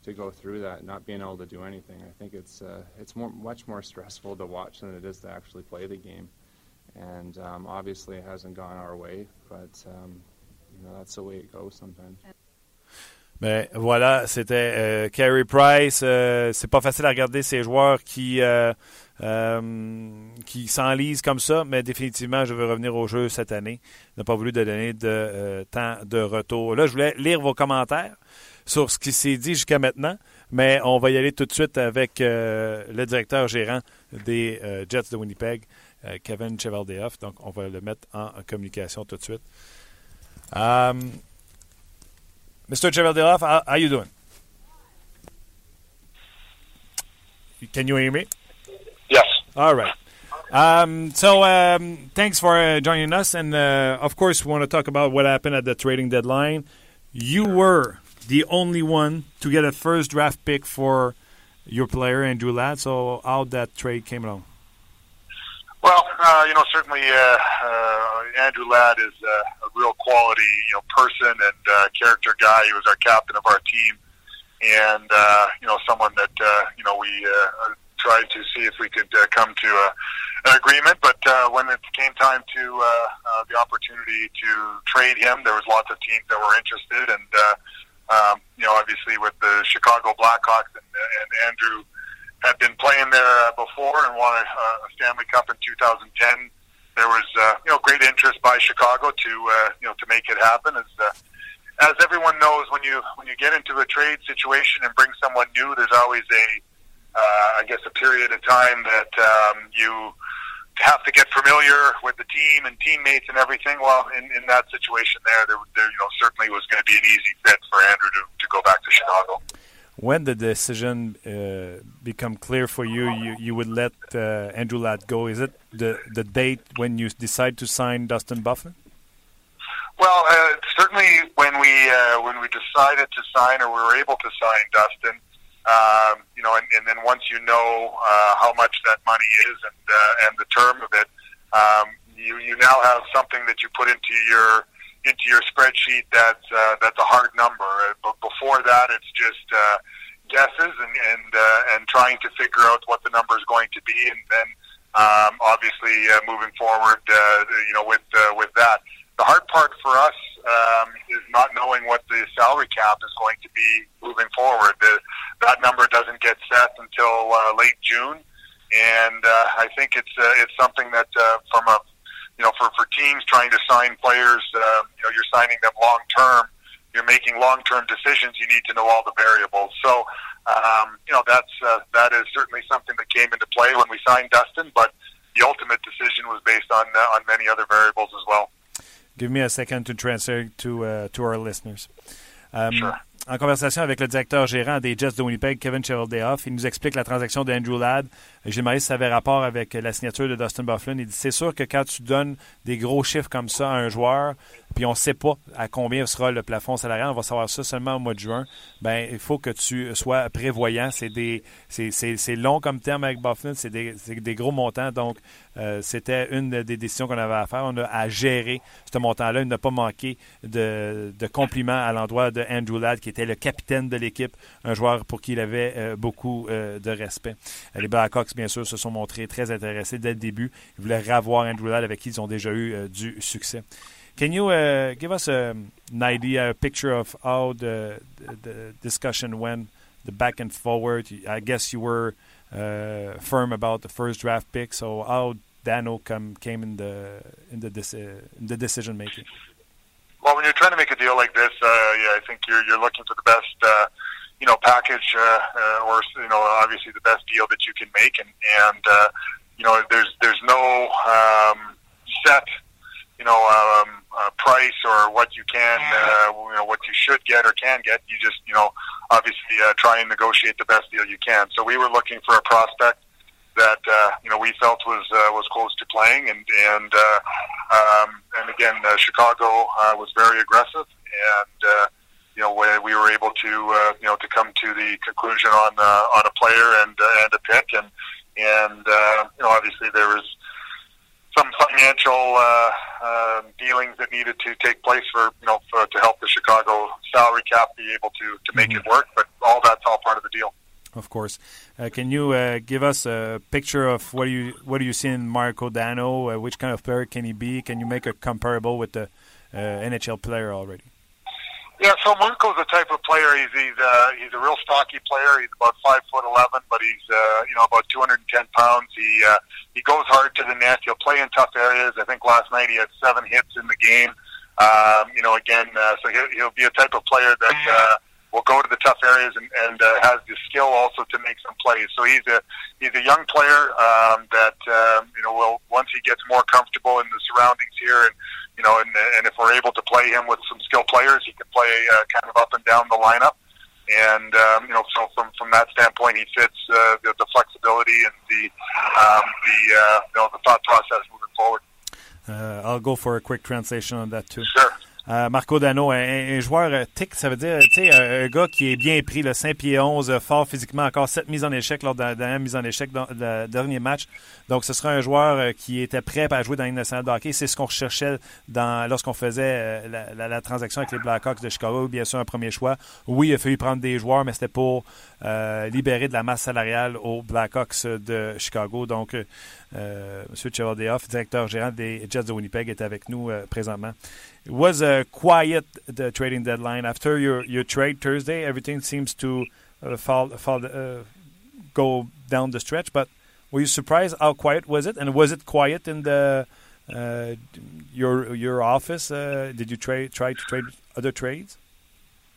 to go through that, not being able to do anything. I think it's uh, it's more much more stressful to watch than it is to actually play the game. And um, obviously, it hasn't gone our way, but um, you know that's the way it goes sometimes. Mais voilà, c'était euh, Carey Price. Euh, c'est pas facile à regarder ces joueurs qui euh, euh, qui s'enlisent comme ça, mais définitivement, je veux revenir au jeu cette année. N'ai pas voulu donner de euh, temps de retour. Là, je voulais lire vos commentaires sur ce qui s'est dit jusqu'à maintenant, mais on va y aller tout de suite avec le directeur gérant des Jets de Winnipeg, Kevin Chevaldeoff. Donc, on va le mettre en, communication tout de suite. Mr. Chevaldeoff, how, how you doing? Can you hear me? Yes. All right. Um, so um, thanks for uh, joining us, and uh, of course, we want to talk about what happened at the trading deadline. You were the only one to get a first draft pick for your player Andrew Ladd. So how that trade came along? Well, uh, you know, certainly uh, uh, Andrew Ladd is uh, real quality, you know, person and uh, character guy. He was our captain of our team, and uh, you know, someone that uh, you know we uh, tried to see if we could uh, come to a, an agreement. But uh, when it came time to uh, uh, the opportunity to trade him, there was lots of teams that were interested, and uh, um, you know, obviously with the Chicago Blackhawks and, and Andrew had been playing there uh, before and won a, a Stanley Cup in 2010. There was uh, you know great interest by Chicago to uh, you know to make it happen as uh, as everyone knows, when you when you get into a trade situation and bring someone new, there's always a, uh, I guess, a period of time that um, you have to get familiar with the team and teammates and everything. Well, in, in that situation there, there, there, you know, certainly was going to be an easy fit for Andrew to, to go back to Chicago. When the decision uh, become clear for you, you, you would let uh, Andrew Ladd go. Is it the the date when you decide to sign Dustin Bufflin? Well, uh, certainly when we uh, when we decided to sign or we were able to sign Dustin, um, you know, and, and then once you know uh, how much that money is and uh, and the term of it, um, you you now have something that you put into your into your spreadsheet that's uh, that's a hard number. Uh, But before that, it's just uh, guesses and and uh, and trying to figure out what the number is going to be, and then um, obviously uh, moving forward, uh, you know, with uh, with that. The hard part for us um, is not knowing what the salary cap is going to be moving forward. The, that number doesn't get set until uh, late June, and uh, I think it's uh, it's something that uh, from a you know for for teams trying to sign players, uh, you know, you're signing them long term. You're making long term decisions. You need to know all the variables. So, um, you know, that's uh, that is certainly something that came into play when we signed Dustin, but the ultimate decision was based on uh, on many other variables as well. Give me a second to transfer to, uh, to our listeners. Um, Sure. En conversation avec le directeur gérant des Jets de Winnipeg, Kevin Cheveldayoff, il nous explique la transaction d'Andrew Ladd. J'ai demandé si ça avait rapport avec la signature de Dustin Bufflin. Il dit c'est sûr que quand tu donnes des gros chiffres comme ça à un joueur, on ne sait pas à combien sera le plafond salarial, on va savoir ça seulement au mois de juin. Ben, il faut que tu sois prévoyant. C'est des, c'est, c'est, c'est long comme terme avec Bufflin, c'est des, des gros montants. Donc, euh, c'était une des décisions qu'on avait à faire. On a à gérer ce montant-là. Il n'a pas manqué de, de compliments à l'endroit de Andrew Ladd, qui était le capitaine de l'équipe, un joueur pour qui il avait euh, beaucoup euh, de respect. Les Blackhawks, bien sûr, se sont montrés très intéressés dès le début. Ils voulaient revoir Andrew Ladd avec qui ils ont déjà eu du succès. Can you uh, give us a, an idea, a picture of how the, the, the discussion went, the back and forward? I guess you were uh, firm about the first draft pick. So how Dano come, came in the in the in the decision making? Well, when you're trying to make a deal like this, uh, yeah, I think you're you're looking for the best, uh, you know, package, uh, uh, or you know, obviously the best deal that you can make, and and uh, you know, there's there's no um, set, you know, um, uh, price or what you can, uh, you know, what you should get or can get. You just, you know, obviously uh, try and negotiate the best deal you can. So we were looking for a prospect that uh, you know we felt was uh, was close to playing, and and uh, um, and again, uh, Chicago uh, was very aggressive, and uh, you know we, we were able to uh, you know to come to the conclusion on uh, on a player and uh, and a pick, and and uh, you know obviously there was some financial uh, uh, dealings that needed to take place for you know for, to help the Chicago salary cap be able to to make it work, but all that's all part of the deal. Of course. Uh, can you uh, give us a picture of what you what do you see in Marco Dano? Uh, which kind of player can he be? Can you make a comparable with the uh, NHL player already? Yeah, so Marco's the type of player. He's he's uh, he's a real stocky player. He's about five foot eleven, but he's uh, you know about two hundred and ten pounds. He uh, he goes hard to the net. He'll play in tough areas. I think last night he had seven hits in the game. Um, you know, again, uh, so he'll, he'll be a type of player that uh, will go to the tough areas and, and uh, has the skill also to make some plays. So he's a he's a young player um, that um, you know will once he gets more comfortable in the surroundings here and you know, and, and if we're able to play him with some skilled players, he can play uh, kind of up and down the lineup. And um, you know, so from from that standpoint, he fits uh, the, the flexibility and the um, the uh, you know the thought process moving forward. Uh, I'll go for a quick translation on that too. Sure. Euh, Marco Dano, un, un joueur euh, tic, ça veut dire un, un gars qui est bien pris, le 5 pieds 11, euh, fort physiquement, encore 7 mises en échec lors de la dernière mise en échec dans le dernier match. Donc, ce sera un joueur euh, qui était prêt à jouer dans une nationale de hockey. C'est ce qu'on recherchait lorsqu'on faisait euh, la, transaction avec les Blackhawks de Chicago. Bien sûr, un premier choix. Oui, il a fallu prendre des joueurs, mais c'était pour euh, libérer de la masse salariale aux Blackhawks de Chicago. Donc, euh, M. Chevaldeoff, directeur gérant des Jets de Winnipeg, est avec nous présentement. It was a quiet the trading deadline. After your, your trade Thursday, everything seems to uh, fall, fall uh, go down the stretch. But were you surprised how quiet was it? And was it quiet in the uh, your your office? Uh, did you try try to trade other trades?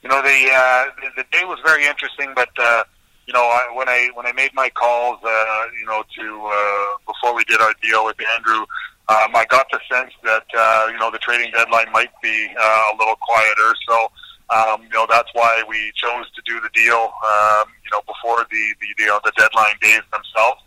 you know, the, uh, the the day was very interesting, but uh, you know, I, when I when I made my calls, uh, you know, to uh, before we did our deal with Andrew, um, I got the sense that uh, you know the trading deadline might be uh, a little quieter. So, um, you know, that's why we chose to do the deal, um, you know, before the the you know the deadline days themselves.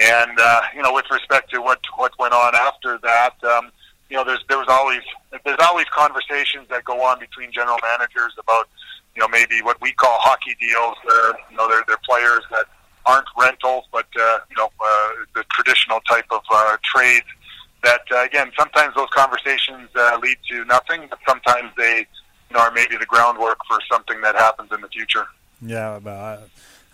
And uh, you know, with respect to what what went on after that, um, you know, there's there was always there's always conversations that go on between general managers about you know maybe what we call hockey deals. Where you know they're they're players that aren't rentals, but uh, you know uh, the traditional type of uh, trades. That uh, again, sometimes those conversations uh, lead to nothing, but sometimes they you know are maybe the groundwork for something that happens in the future. Yeah, but I,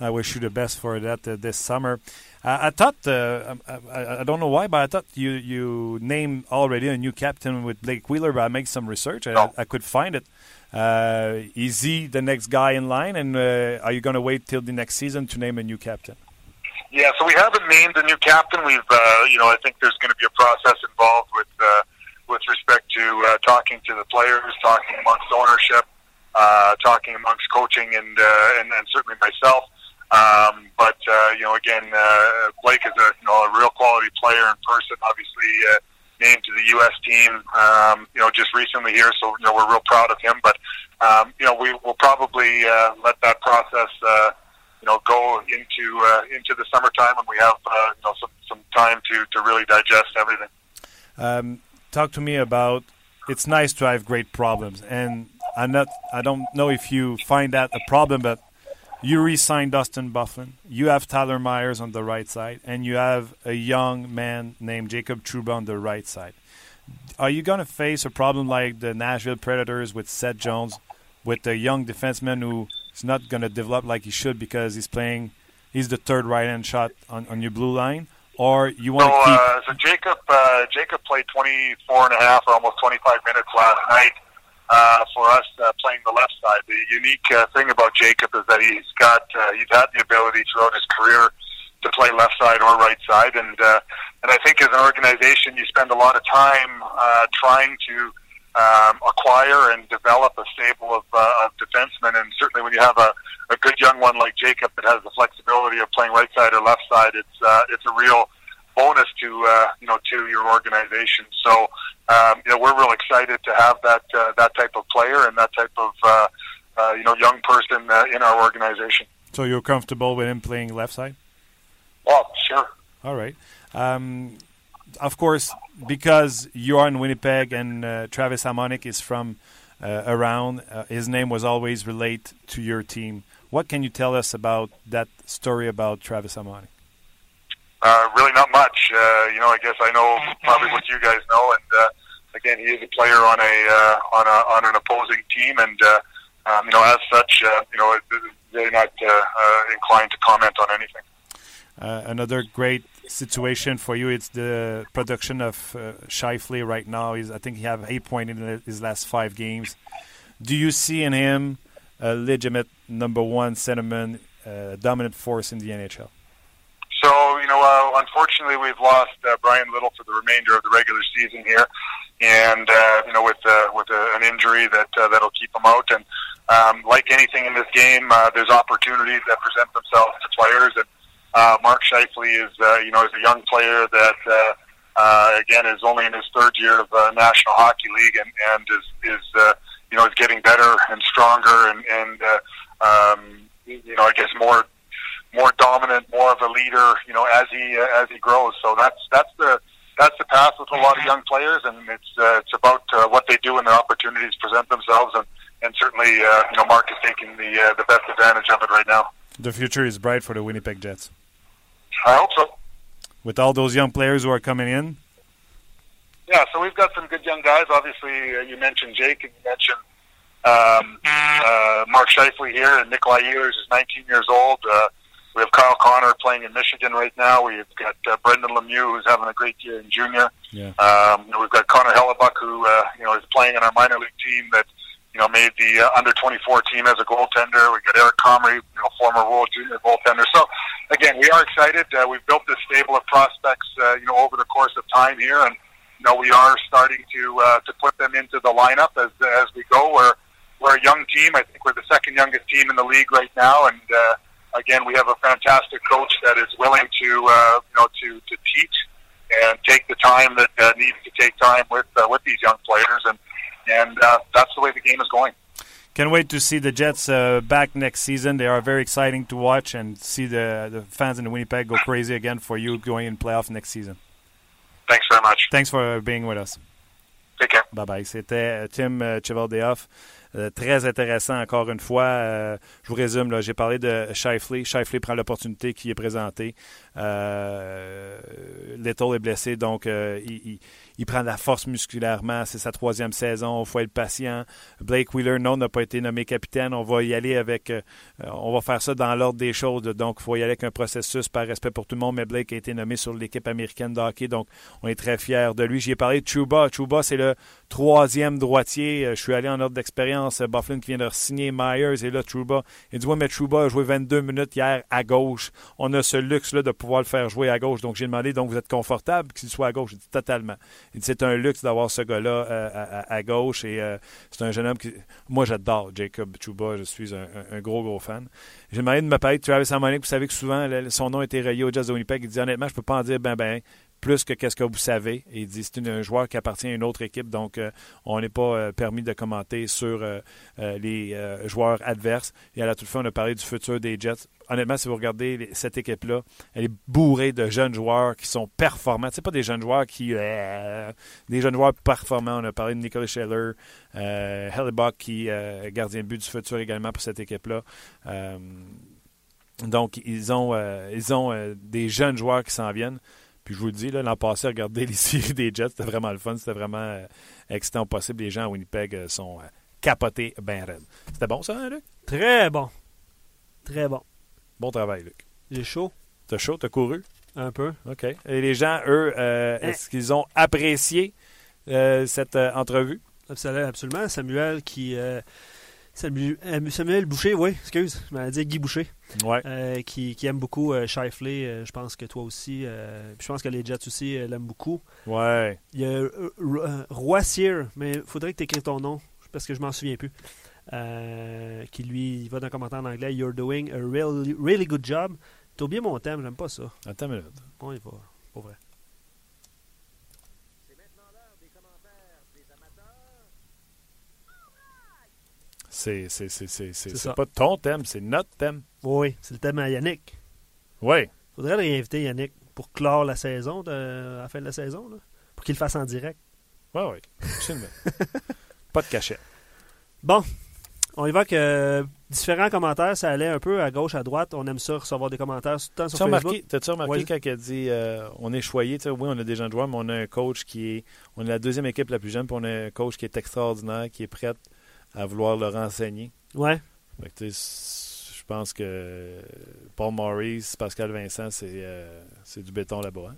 I wish you the best for that uh, this summer. I, I thought uh, I, I, don't know why, but I thought you you named already a new captain with Blake Wheeler. But I make some research, I, I could find it. Uh, is he the next guy in line, and uh, are you going to wait till the next season to name a new captain? Yeah, so we haven't named a new captain. We've, uh, you know, I think there's going to be a process involved with uh, with respect to uh, talking to the players, talking amongst ownership, uh, talking amongst coaching, and uh, and, and certainly myself. Um, but uh, you know, again, uh, Blake is a you know a real quality player in person. Obviously, uh, named to the U.S. team, um, you know, just recently here. So you know, we're real proud of him. But um, you know, we will probably uh, let that process, uh, you know, go into uh, into the summertime when we have uh, you know some some time to to really digest everything. Um, talk to me about. It's nice to have great problems, and I'm not. I don't know if you find that a problem, but you re-signed Dustin Byfuglien. You have Tyler Myers on the right side, and you have a young man named Jacob Trouba on the right side. Are you going to face a problem like the Nashville Predators with Seth Jones, with a young defenseman who is not going to develop like he should because he's playing, he's the third right-hand shot on, on your blue line? Or you want so, to keep... Uh, so Jacob, uh, Jacob played 24 and a half or almost 25 minutes last night uh, for us uh, playing the left side. The unique uh, thing about Jacob is that he's got uh, he's had the ability throughout his career to play left side or right side, and uh, and I think as an organization, you spend a lot of time uh, trying to um, acquire and develop a stable of, uh, of defensemen, and certainly when you have a, a good young one like Jacob that has the flexibility of playing right side or left side, it's uh, it's a real bonus to uh, you know to your organization. So um, you know we're real excited to have that uh, that type of player and that type of uh, uh, you know young person uh, in our organization. So you're comfortable with him playing left side? Oh, sure. All right. Um, of course, because you are in Winnipeg and uh, Travis Hamonic is from uh, around, uh, his name was always related to your team. What can you tell us about that story about Travis Hamonic? Uh, really, not much. Uh, you know, I guess I know probably what you guys know, and uh, again, he is a player on a uh, on a on an opposing team, and uh, um, you know, as such, uh, you know, they're not uh, uh, inclined to comment on anything. Uh, another great situation for you. It's the production of uh, Scheifele right now. He's, I think he have eight points in his last five games. Do you see in him a legitimate number one centerman, uh, dominant force in the NHL? So, you know, uh, unfortunately, we've lost uh, Bryan Little for the remainder of the regular season here, and uh, you know, with uh, with uh, an injury that uh, that'll keep him out. And um, like anything in this game, uh, there's opportunities that present themselves to players. And uh, Mark Scheifele is, uh, you know, is a young player that. Uh, uh, again, is only in his third year of uh, National Hockey League, and and is is uh, you know is getting better and stronger, and and uh, um, you know I guess more more dominant, more of a leader, you know, as he uh, as he grows. So that's that's the that's the path with a lot of young players, and it's uh, it's about uh, what they do when their opportunities present themselves, and and certainly uh, you know Mark is taking the uh, the best advantage of it right now. The future is bright for the Winnipeg Jets. I hope so. With all those young players who are coming in. Yeah, so we've got some good young guys. Obviously, uh, you mentioned Jake, and you mentioned um, uh, Mark Scheifele here, and Nikolai Ehlers is 19 years old. Uh, we have Kyle Connor playing in Michigan right now. We've got uh, Brendan Lemieux, who's having a great year in junior. Yeah. Um, we've got Connor Hellebuck, who uh, you know is playing in our minor league team that you know made the uh, under 24 team as a goaltender. We got Eric Comrie, you know, former World Junior goaltender. So again, we are excited. Uh, we've built this stable of prospects, uh, you know, over the course of time here, and you know we are starting to uh, to put them into the lineup as as we go. Where we're a young team. I think we're the second youngest team in the league right now, and uh, again, we have a fantastic coach that is willing to uh, you know to to teach and take the time that uh, needs to take time with uh, with these young players, and and uh, that's the way the game is going. Can't wait to see the Jets uh, back next season. They are very exciting to watch and see the, the fans in Winnipeg go crazy again for you going in playoff next season. Thanks very much. Thanks for being with us. Take care. Bye bye. C'était Tim uh, Chivaldeoff. Euh, très intéressant encore une fois. Euh, je vous résume, j'ai parlé de Shifley. Shifley prend l'opportunité qui est présentée. Euh, Little est blessé, donc euh, il, prend de la force musculairement. C'est sa troisième saison. Il faut être patient. Blake Wheeler, non, n'a pas été nommé capitaine. On va y aller avec... Euh, on va faire ça dans l'ordre des choses. Donc, il faut y aller avec un processus par respect pour tout le monde. Mais Blake a été nommé sur l'équipe américaine de hockey, donc on est très fiers de lui. J'y ai parlé de Chuba. Chuba, c'est le troisième droitier. Je suis allé en ordre d'expérience. Bufflin qui vient de signer Myers et là, Trouba. Il dit Ouais, mais Trouba a joué 22 minutes hier à gauche. On a ce luxe-là de pouvoir le faire jouer à gauche. Donc, j'ai demandé Donc, vous êtes confortable qu'il soit à gauche? Il dit Totalement. Il dit C'est un luxe d'avoir ce gars-là euh, à, gauche et euh, c'est un jeune homme qui. Moi, j'adore Jacob Trouba. Je suis un, gros, gros fan. J'ai demandé de me parler de Travis Harmonic. Vous savez que souvent, son nom été rayé au Jazz de Winnipeg. Il dit Honnêtement, je peux pas en dire ben, ben plus que qu'est-ce que vous savez. Il dit c'est un joueur qui appartient à une autre équipe, donc euh, on n'est pas euh, permis de commenter sur euh, les joueurs adverses. Et à la toute fin, on a parlé du futur des Jets. Honnêtement, si vous regardez cette équipe-là, elle est bourrée de jeunes joueurs qui sont performants. C'est pas des jeunes joueurs qui, des jeunes joueurs performants. On a parlé de Nicolas Scheller, Hellebuck qui est gardien de but du futur également pour cette équipe-là. donc, ils ont, ils ont des jeunes joueurs qui s'en viennent. Puis je vous le dis, l'an passé, regarder les séries des Jets, c'était vraiment le fun. C'était vraiment euh, excitant possible. Les gens à Winnipeg euh, sont euh, capotés ben raides. C'était bon, ça, hein, Luc? Très bon. Très bon. Bon travail, Luc. J'ai chaud. T'as chaud? T'as couru? Un peu. OK. Et les gens, eux, hein? est-ce qu'ils ont apprécié cette entrevue? Absolument. Samuel qui Samuel Boucher, oui, excuse, je m'avais dit Guy Boucher. Ouais. Euh, qui, qui, aime beaucoup euh, Shifley. Euh, je pense que toi aussi. je pense que les Jets aussi l'aiment beaucoup. Ouais. Il y a Roy Sear, mais il faudrait que tu écrives ton nom parce que je m'en souviens plus. qui lui, il va dans un commentaire en anglais You're doing a really, really good job. T'as oublié mon thème, j'aime pas ça. Attends une minute. Bon, il va. Pas vrai. C'est, pas ton thème, c'est notre thème. Oui, c'est le thème à Yannick. Oui. Faudrait le réinviter, Yannick, pour clore la saison, de, à la fin de la saison, là, pour qu'il le fasse en direct. Oui, oui, absolument. pas de cachet. Bon, on y va que différents commentaires, ça allait un peu à gauche, à droite. On aime ça, recevoir des commentaires tant sur Facebook. T'as-tu remarqué quand elle dit euh, on est choyé, oui, on a des jeunes joueurs, mais on a un coach qui est. On est la deuxième équipe la plus jeune, puis on a un coach qui est extraordinaire, qui est prêt à vouloir le renseigner. Ouais. je pense que Paul Maurice, Pascal Vincent, c'est euh, du béton là-bas. Hein?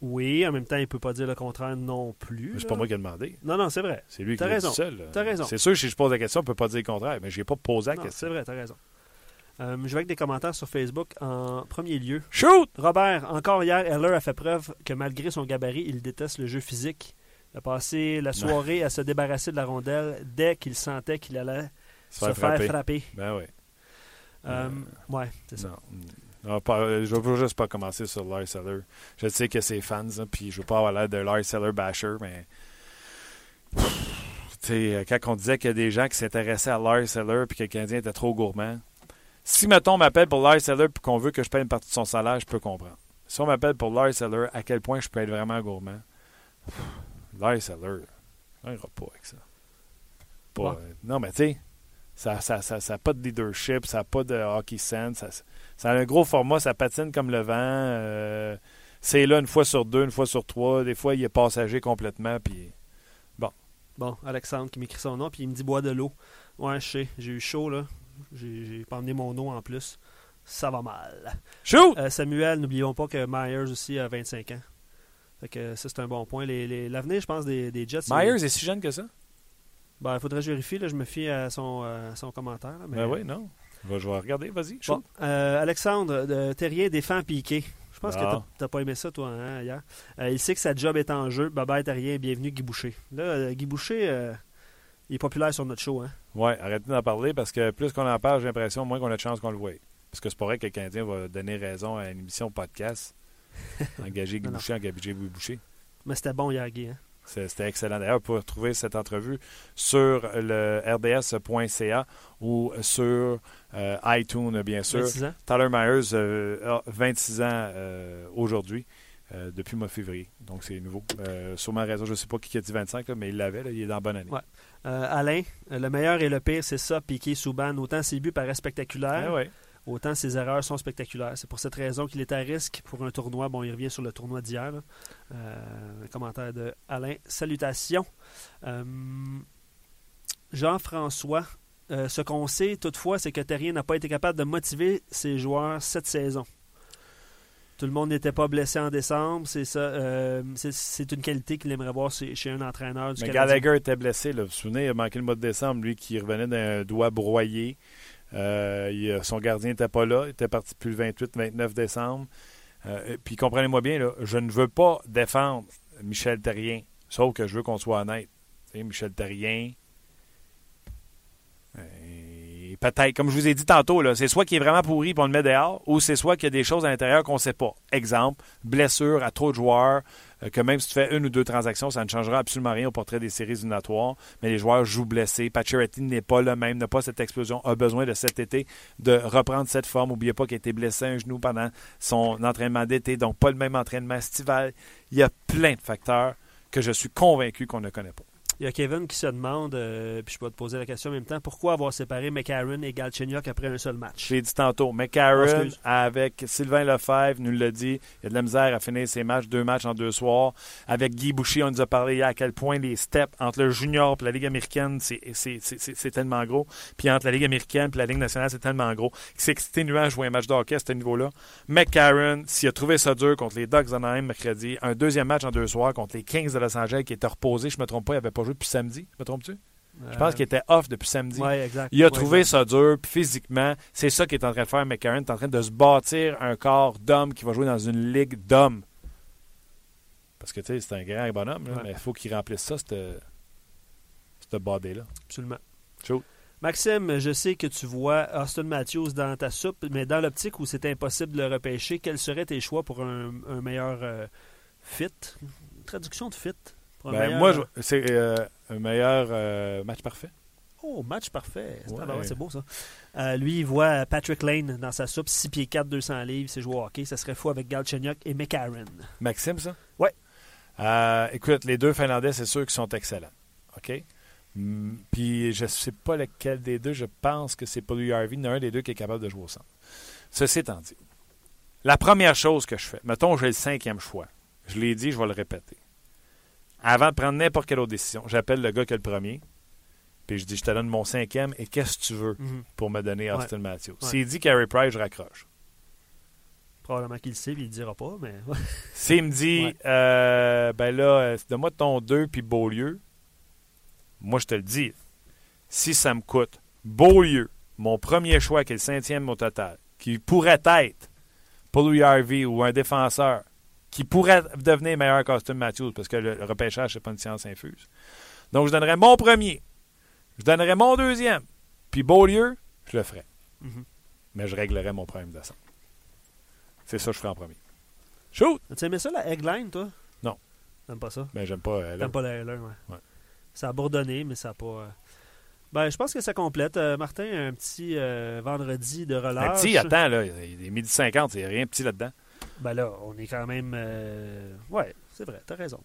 Oui, en même temps, il ne peut pas dire le contraire non plus. C'est pas moi qui ai demandé. Non, non, c'est vrai. C'est lui qui est seul. T'as raison. C'est sûr, si je pose la question, on ne peut pas dire le contraire, mais je n'ai pas posé la question. C'est vrai, t'as raison. Euh, je vais avec des commentaires sur Facebook en premier lieu. Shoot! Robert, encore hier, Heller a fait preuve que malgré son gabarit, il déteste le jeu physique. A passé la soirée à se débarrasser de la rondelle dès qu'il sentait qu'il allait se, faire, frapper. Ben oui. Euh, ouais, c'est ça. Non. je ne veux juste pas commencer sur Lars Seller. Je sais que c'est fans, hein, puis je veux pas avoir l'air de Lars Seller basher, mais. sais, quand on disait qu'il y a des gens qui s'intéressaient à Lars Seller puis que le Canadien était trop gourmand, si, mettons, on m'appelle pour Lars Seller puis qu'on veut que je paye une partie de son salaire, je peux comprendre. Si on m'appelle pour Lars Seller, à quel point je peux être vraiment gourmand? Larry Seller, on n'ira pas avec ça. Pas, euh, non, mais tu sais, ça n'a ça, ça, ça pas de leadership, ça n'a pas de hockey sense. Ça, ça, a un gros format, ça patine comme le vent. Euh, c'est là une fois sur deux, une fois sur trois. Des fois, il est passager complètement. Puis bon. Bon, Alexandre qui m'écrit son nom, puis il me dit bois de l'eau. Ouais, je sais, j'ai eu chaud, là. J'ai pas emmené mon eau en plus. Ça va mal. Chou! Euh, Samuel, n'oublions pas que Myers aussi a 25 ans. Fait que ça, c'est un bon point. L'avenir, je pense, des, des Jets. Myers est si jeune que ça? Ben, il faudrait que je vérifie. Là, je me fie à son, son commentaire. mais... Ben oui, non. Je vais regarder, vas-y. Bon, euh, Alexandre de Terrier défend Piqué. Je pense que ah. tu n'as pas aimé ça, toi, hein, hier. Euh, il sait que sa job est en jeu. Bye bye, Terrien. Bienvenue, Guy Boucher. Là, euh, Guy Boucher, il est populaire sur notre show. Hein? Oui, arrêtez d'en parler parce que plus qu'on en parle, j'ai l'impression moins qu'on a de chance qu'on le voie. Parce que c'est pas vrai que le Canadien va donner raison à une émission podcast. Engager Guy. Boucher, engager Guy Boucher. Mais c'était bon hier, Guy. hein. C'était excellent. D'ailleurs, pour trouver cette entrevue sur le rds.ca ou sur euh, iTunes, bien sûr. 26 ans. Tyler Myers, euh, a 26 ans euh, aujourd'hui, euh, depuis le mois de février. Donc, c'est nouveau. Euh, sûrement raison, je ne sais pas qui a dit 25, là, mais il l'avait. Il est dans la bonne année. Ouais. Alain, le meilleur et le pire, c'est ça, Piqué Souban. Autant ses buts paraissent spectaculaires, Ah ouais. Autant ses erreurs sont spectaculaires. C'est pour cette raison qu'il est à risque pour un tournoi. Bon, il revient sur le tournoi d'hier. Euh, un commentaire de Alain. Salutations. Euh, Jean-François, euh, ce qu'on sait toutefois, c'est que Terrien n'a pas été capable de motiver ses joueurs cette saison. Tout le monde n'était pas blessé en décembre. C'est ça. euh, c'est- une qualité qu'il aimerait voir chez, chez un entraîneur du Mais. Gallagher était blessé. Là. Vous vous souvenez, il a manqué le mois de décembre, lui qui revenait d'un doigt broyé. Euh, a- son gardien n'était pas là. Il était parti depuis le 28-29 décembre. Euh, puis comprenez-moi bien, là, je ne veux pas défendre Michel Terrien, sauf que je veux qu'on soit honnête. Michel Terrien, euh, peut-être, comme je vous ai dit tantôt, c'est soit qu'il est vraiment pourri et on le met dehors, ou c'est soit qu'il y a des choses à l'intérieur qu'on ne sait pas. Exemple, blessure à trop de joueurs, euh, que même si tu fais une ou deux transactions, ça ne changera absolument rien au portrait des séries éliminatoires. Mais les joueurs jouent blessés. Pacioretty n'est pas le même, n'a pas cette explosion, a besoin de cet été de reprendre cette forme. N'oubliez pas qu'il a été blessé un genou pendant son entraînement d'été, donc pas le même entraînement estival. Il y a plein de facteurs que je suis convaincu qu'on ne connaît pas. Il y a Kevin qui se demande, euh, puis je peux te poser la question en même temps, pourquoi avoir séparé McCarron et Galchenyuk après un seul match? Je l'ai dit tantôt, McCarron, Oh, avec Sylvain Lefebvre, nous l'a dit, il y a de la misère à finir ses matchs, deux matchs en deux soirs. Avec Guy Boucher, on nous a parlé hier à quel point les steps entre le junior et la Ligue américaine, c'est- tellement gros. Puis entre la Ligue américaine et la Ligue nationale, c'est tellement gros. C'est exténuant de jouer un match de hockey à ce niveau-là. McCarron, s'il a trouvé ça dur contre les Ducks d'Anaheim mercredi, un deuxième match en deux soirs contre les Kings de Los Angeles qui était reposé, je me trompe pas, il n'avait pas joué depuis samedi. Je me trompe-tu? Je pense qu'il était off depuis samedi. Exact. Il a Ouais, trouvé exact. ça dur, puis physiquement, c'est ça qu'il est en train de faire, McCarron. est en train de se bâtir un corps d'homme qui va jouer dans une ligue d'hommes. Parce que, tu sais, c'est un grand bonhomme, là, Ouais. mais il faut qu'il remplisse ça, cette body-là. Absolument. Maxime, je sais que tu vois Austin Matthews dans ta soupe, mais dans l'optique où c'est impossible de le repêcher, quels seraient tes choix pour un, un meilleur euh, fit? Traduction de fit? Ben, meilleur- moi, je- c'est euh, un meilleur euh, match parfait. Oh, match parfait. C'est Ouais. tabarouette, c'est beau, ça. Euh, lui, il voit Patrick Lane dans sa soupe, 6 pieds 4, 200 livres, c'est joué au hockey. Ça serait fou avec Galchenyuk et McCarron. Maxime, ça? Euh, écoute, les deux Finlandais, c'est sûr qu'ils sont excellents. OK? Mm, Puis je ne sais pas lequel des deux. Je pense que c'est pas lui Harvey. Il y en a un des deux qui est capable de jouer au centre. Ceci étant dit, la première chose que je fais, mettons, j'ai le cinquième choix. Je l'ai dit, je vais le répéter. Avant de prendre n'importe quelle autre décision, j'appelle le gars qui a le premier. Puis je dis, je te donne mon cinquième et qu'est-ce que tu veux Mhm. pour me donner Ouais. Austin Matthews? Ouais. S'il dit Carey Price, je raccroche. Probablement qu'il le sait, puis il le dira pas, mais. S'il me dit, Ouais. euh, ben là, euh, donne-moi ton 2 puis Beaulieu, moi je te le dis, si ça me coûte Beaulieu, mon premier choix qui est le cinquième au total, qui pourrait être Paul Harvey ou un défenseur, qui pourrait devenir meilleur qu'Austin Matthews, parce que le, le repêchage, c'est pas une science infuse. Donc je donnerais mon premier, je donnerais mon deuxième, puis Beaulieu, je le ferais. Mhm. Mais je réglerais mon problème de centre. C'est ça que je ferais en premier. Shoot! Tu aimé ça, la Eggline, toi? Non. T'aimes pas ça? Ben, j'aime pas. euh, T'aimes pas la Heller, ouais. Ouais. Ça a bourdonné, mais ça a pas. euh, Ben, je pense que ça complète. Euh, Martin, un petit euh, vendredi de Un relâche. petit, attends, là, il est midi 50, il n'y a rien petit là-dedans. Ben là, on est quand même. euh, Ouais, c'est vrai, t'as raison.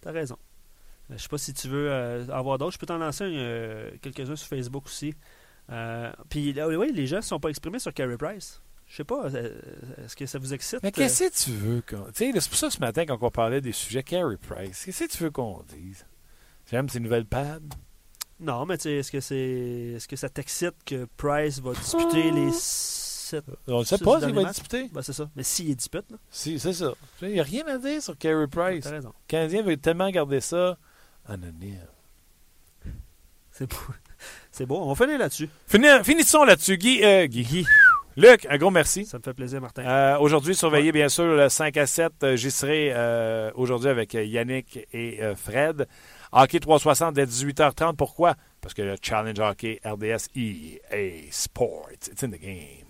T'as raison. Euh, Je sais pas si tu veux euh, avoir d'autres. Je peux t'en lancer euh, quelques-uns sur Facebook aussi. Euh, Puis, oui, les gens ne sont pas exprimés sur Carey Price. Je sais pas, est-ce que ça vous excite? Mais qu'est-ce que tu veux sais, c'est pour ça ce matin, quand on parlait des sujets Carey Price, qu'est-ce que tu veux qu'on dise? J'aime ces nouvelles pads. Non, mais tu sais, est-ce que c'est est-ce que ça t'excite que Price va disputer les sept On ne sait pas s'il va être disputé. Ben, c'est ça. Mais s'il est dispute, là, Si, c'est ça. Il n'y a rien à dire sur Carey Price. Le. Canadien veut tellement garder ça anonyme. C'est beau. C'est beau. On va finir là-dessus. Fini- finissons là-dessus. Guy, euh, Guy. Luc, un gros merci. Ça me fait plaisir, Martin. Euh, aujourd'hui, surveillez bien sûr le 5 à 7. Euh, J'y serai euh, aujourd'hui avec euh, Yannick et euh, Fred. Hockey 360 dès 18h30. Pourquoi? Parce que le Challenge Hockey RDS EA Sports, it's in the game.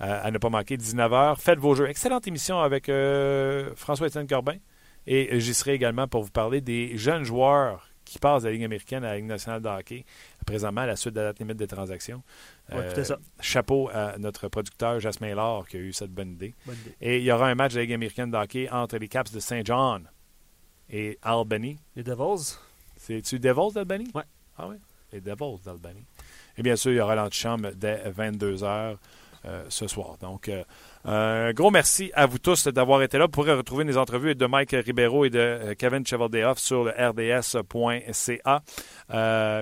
Euh, à ne pas manquer, 19h. Faites vos jeux. Excellente émission avec euh, François-Étienne Corbin. Et j'y serai également pour vous parler des jeunes joueurs qui passent de la Ligue américaine à la Ligue nationale de hockey, présentement à la suite de la date limite des transactions. Ouais, ça. Chapeau à notre producteur Jasmin Laure qui a eu cette bonne idée. Bonne idée. Et il y aura un match de la Ligue américaine de hockey entre les Caps de Saint John et Albany. Les Devils. C'est-tu Devils d'Albany? Ouais. Ah oui, les Devils d'Albany. Et bien sûr, il y aura l'antichambre dès 22h euh, ce soir. Donc, euh, un gros merci à vous tous d'avoir été là. Vous pourrez retrouver les entrevues de Mike Ribeiro et de euh, Kevin Chevaldeoff sur le rds.ca.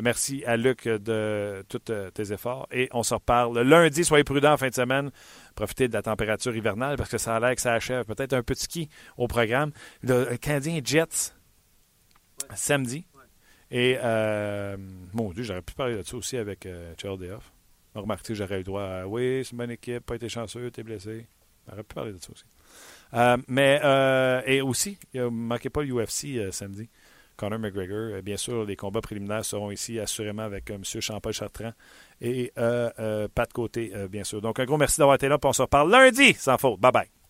Merci à Luc de tous tes efforts. Et on se reparle lundi. Soyez prudents en fin de semaine. Profitez de la température hivernale parce que ça a l'air que ça achève. Peut-être un de ski au programme. Le Canadien Jets, samedi. Et, euh, mon Dieu, j'aurais pu parler de ça aussi avec euh. Remarquez, j'aurais eu droit à oui, c'est une bonne équipe, pas été chanceux, t'es blessé. J'aurais pu parler de ça aussi. Euh, mais, euh, et aussi, ne manquez pas le UFC euh, samedi. Conor McGregor. Euh, bien sûr, les combats préliminaires seront ici, assurément, avec M. Champagne Chartrand et Pat Côté, bien sûr. Donc, un gros merci d'avoir été là. Puis on se reparle lundi, sans faute. Bye bye.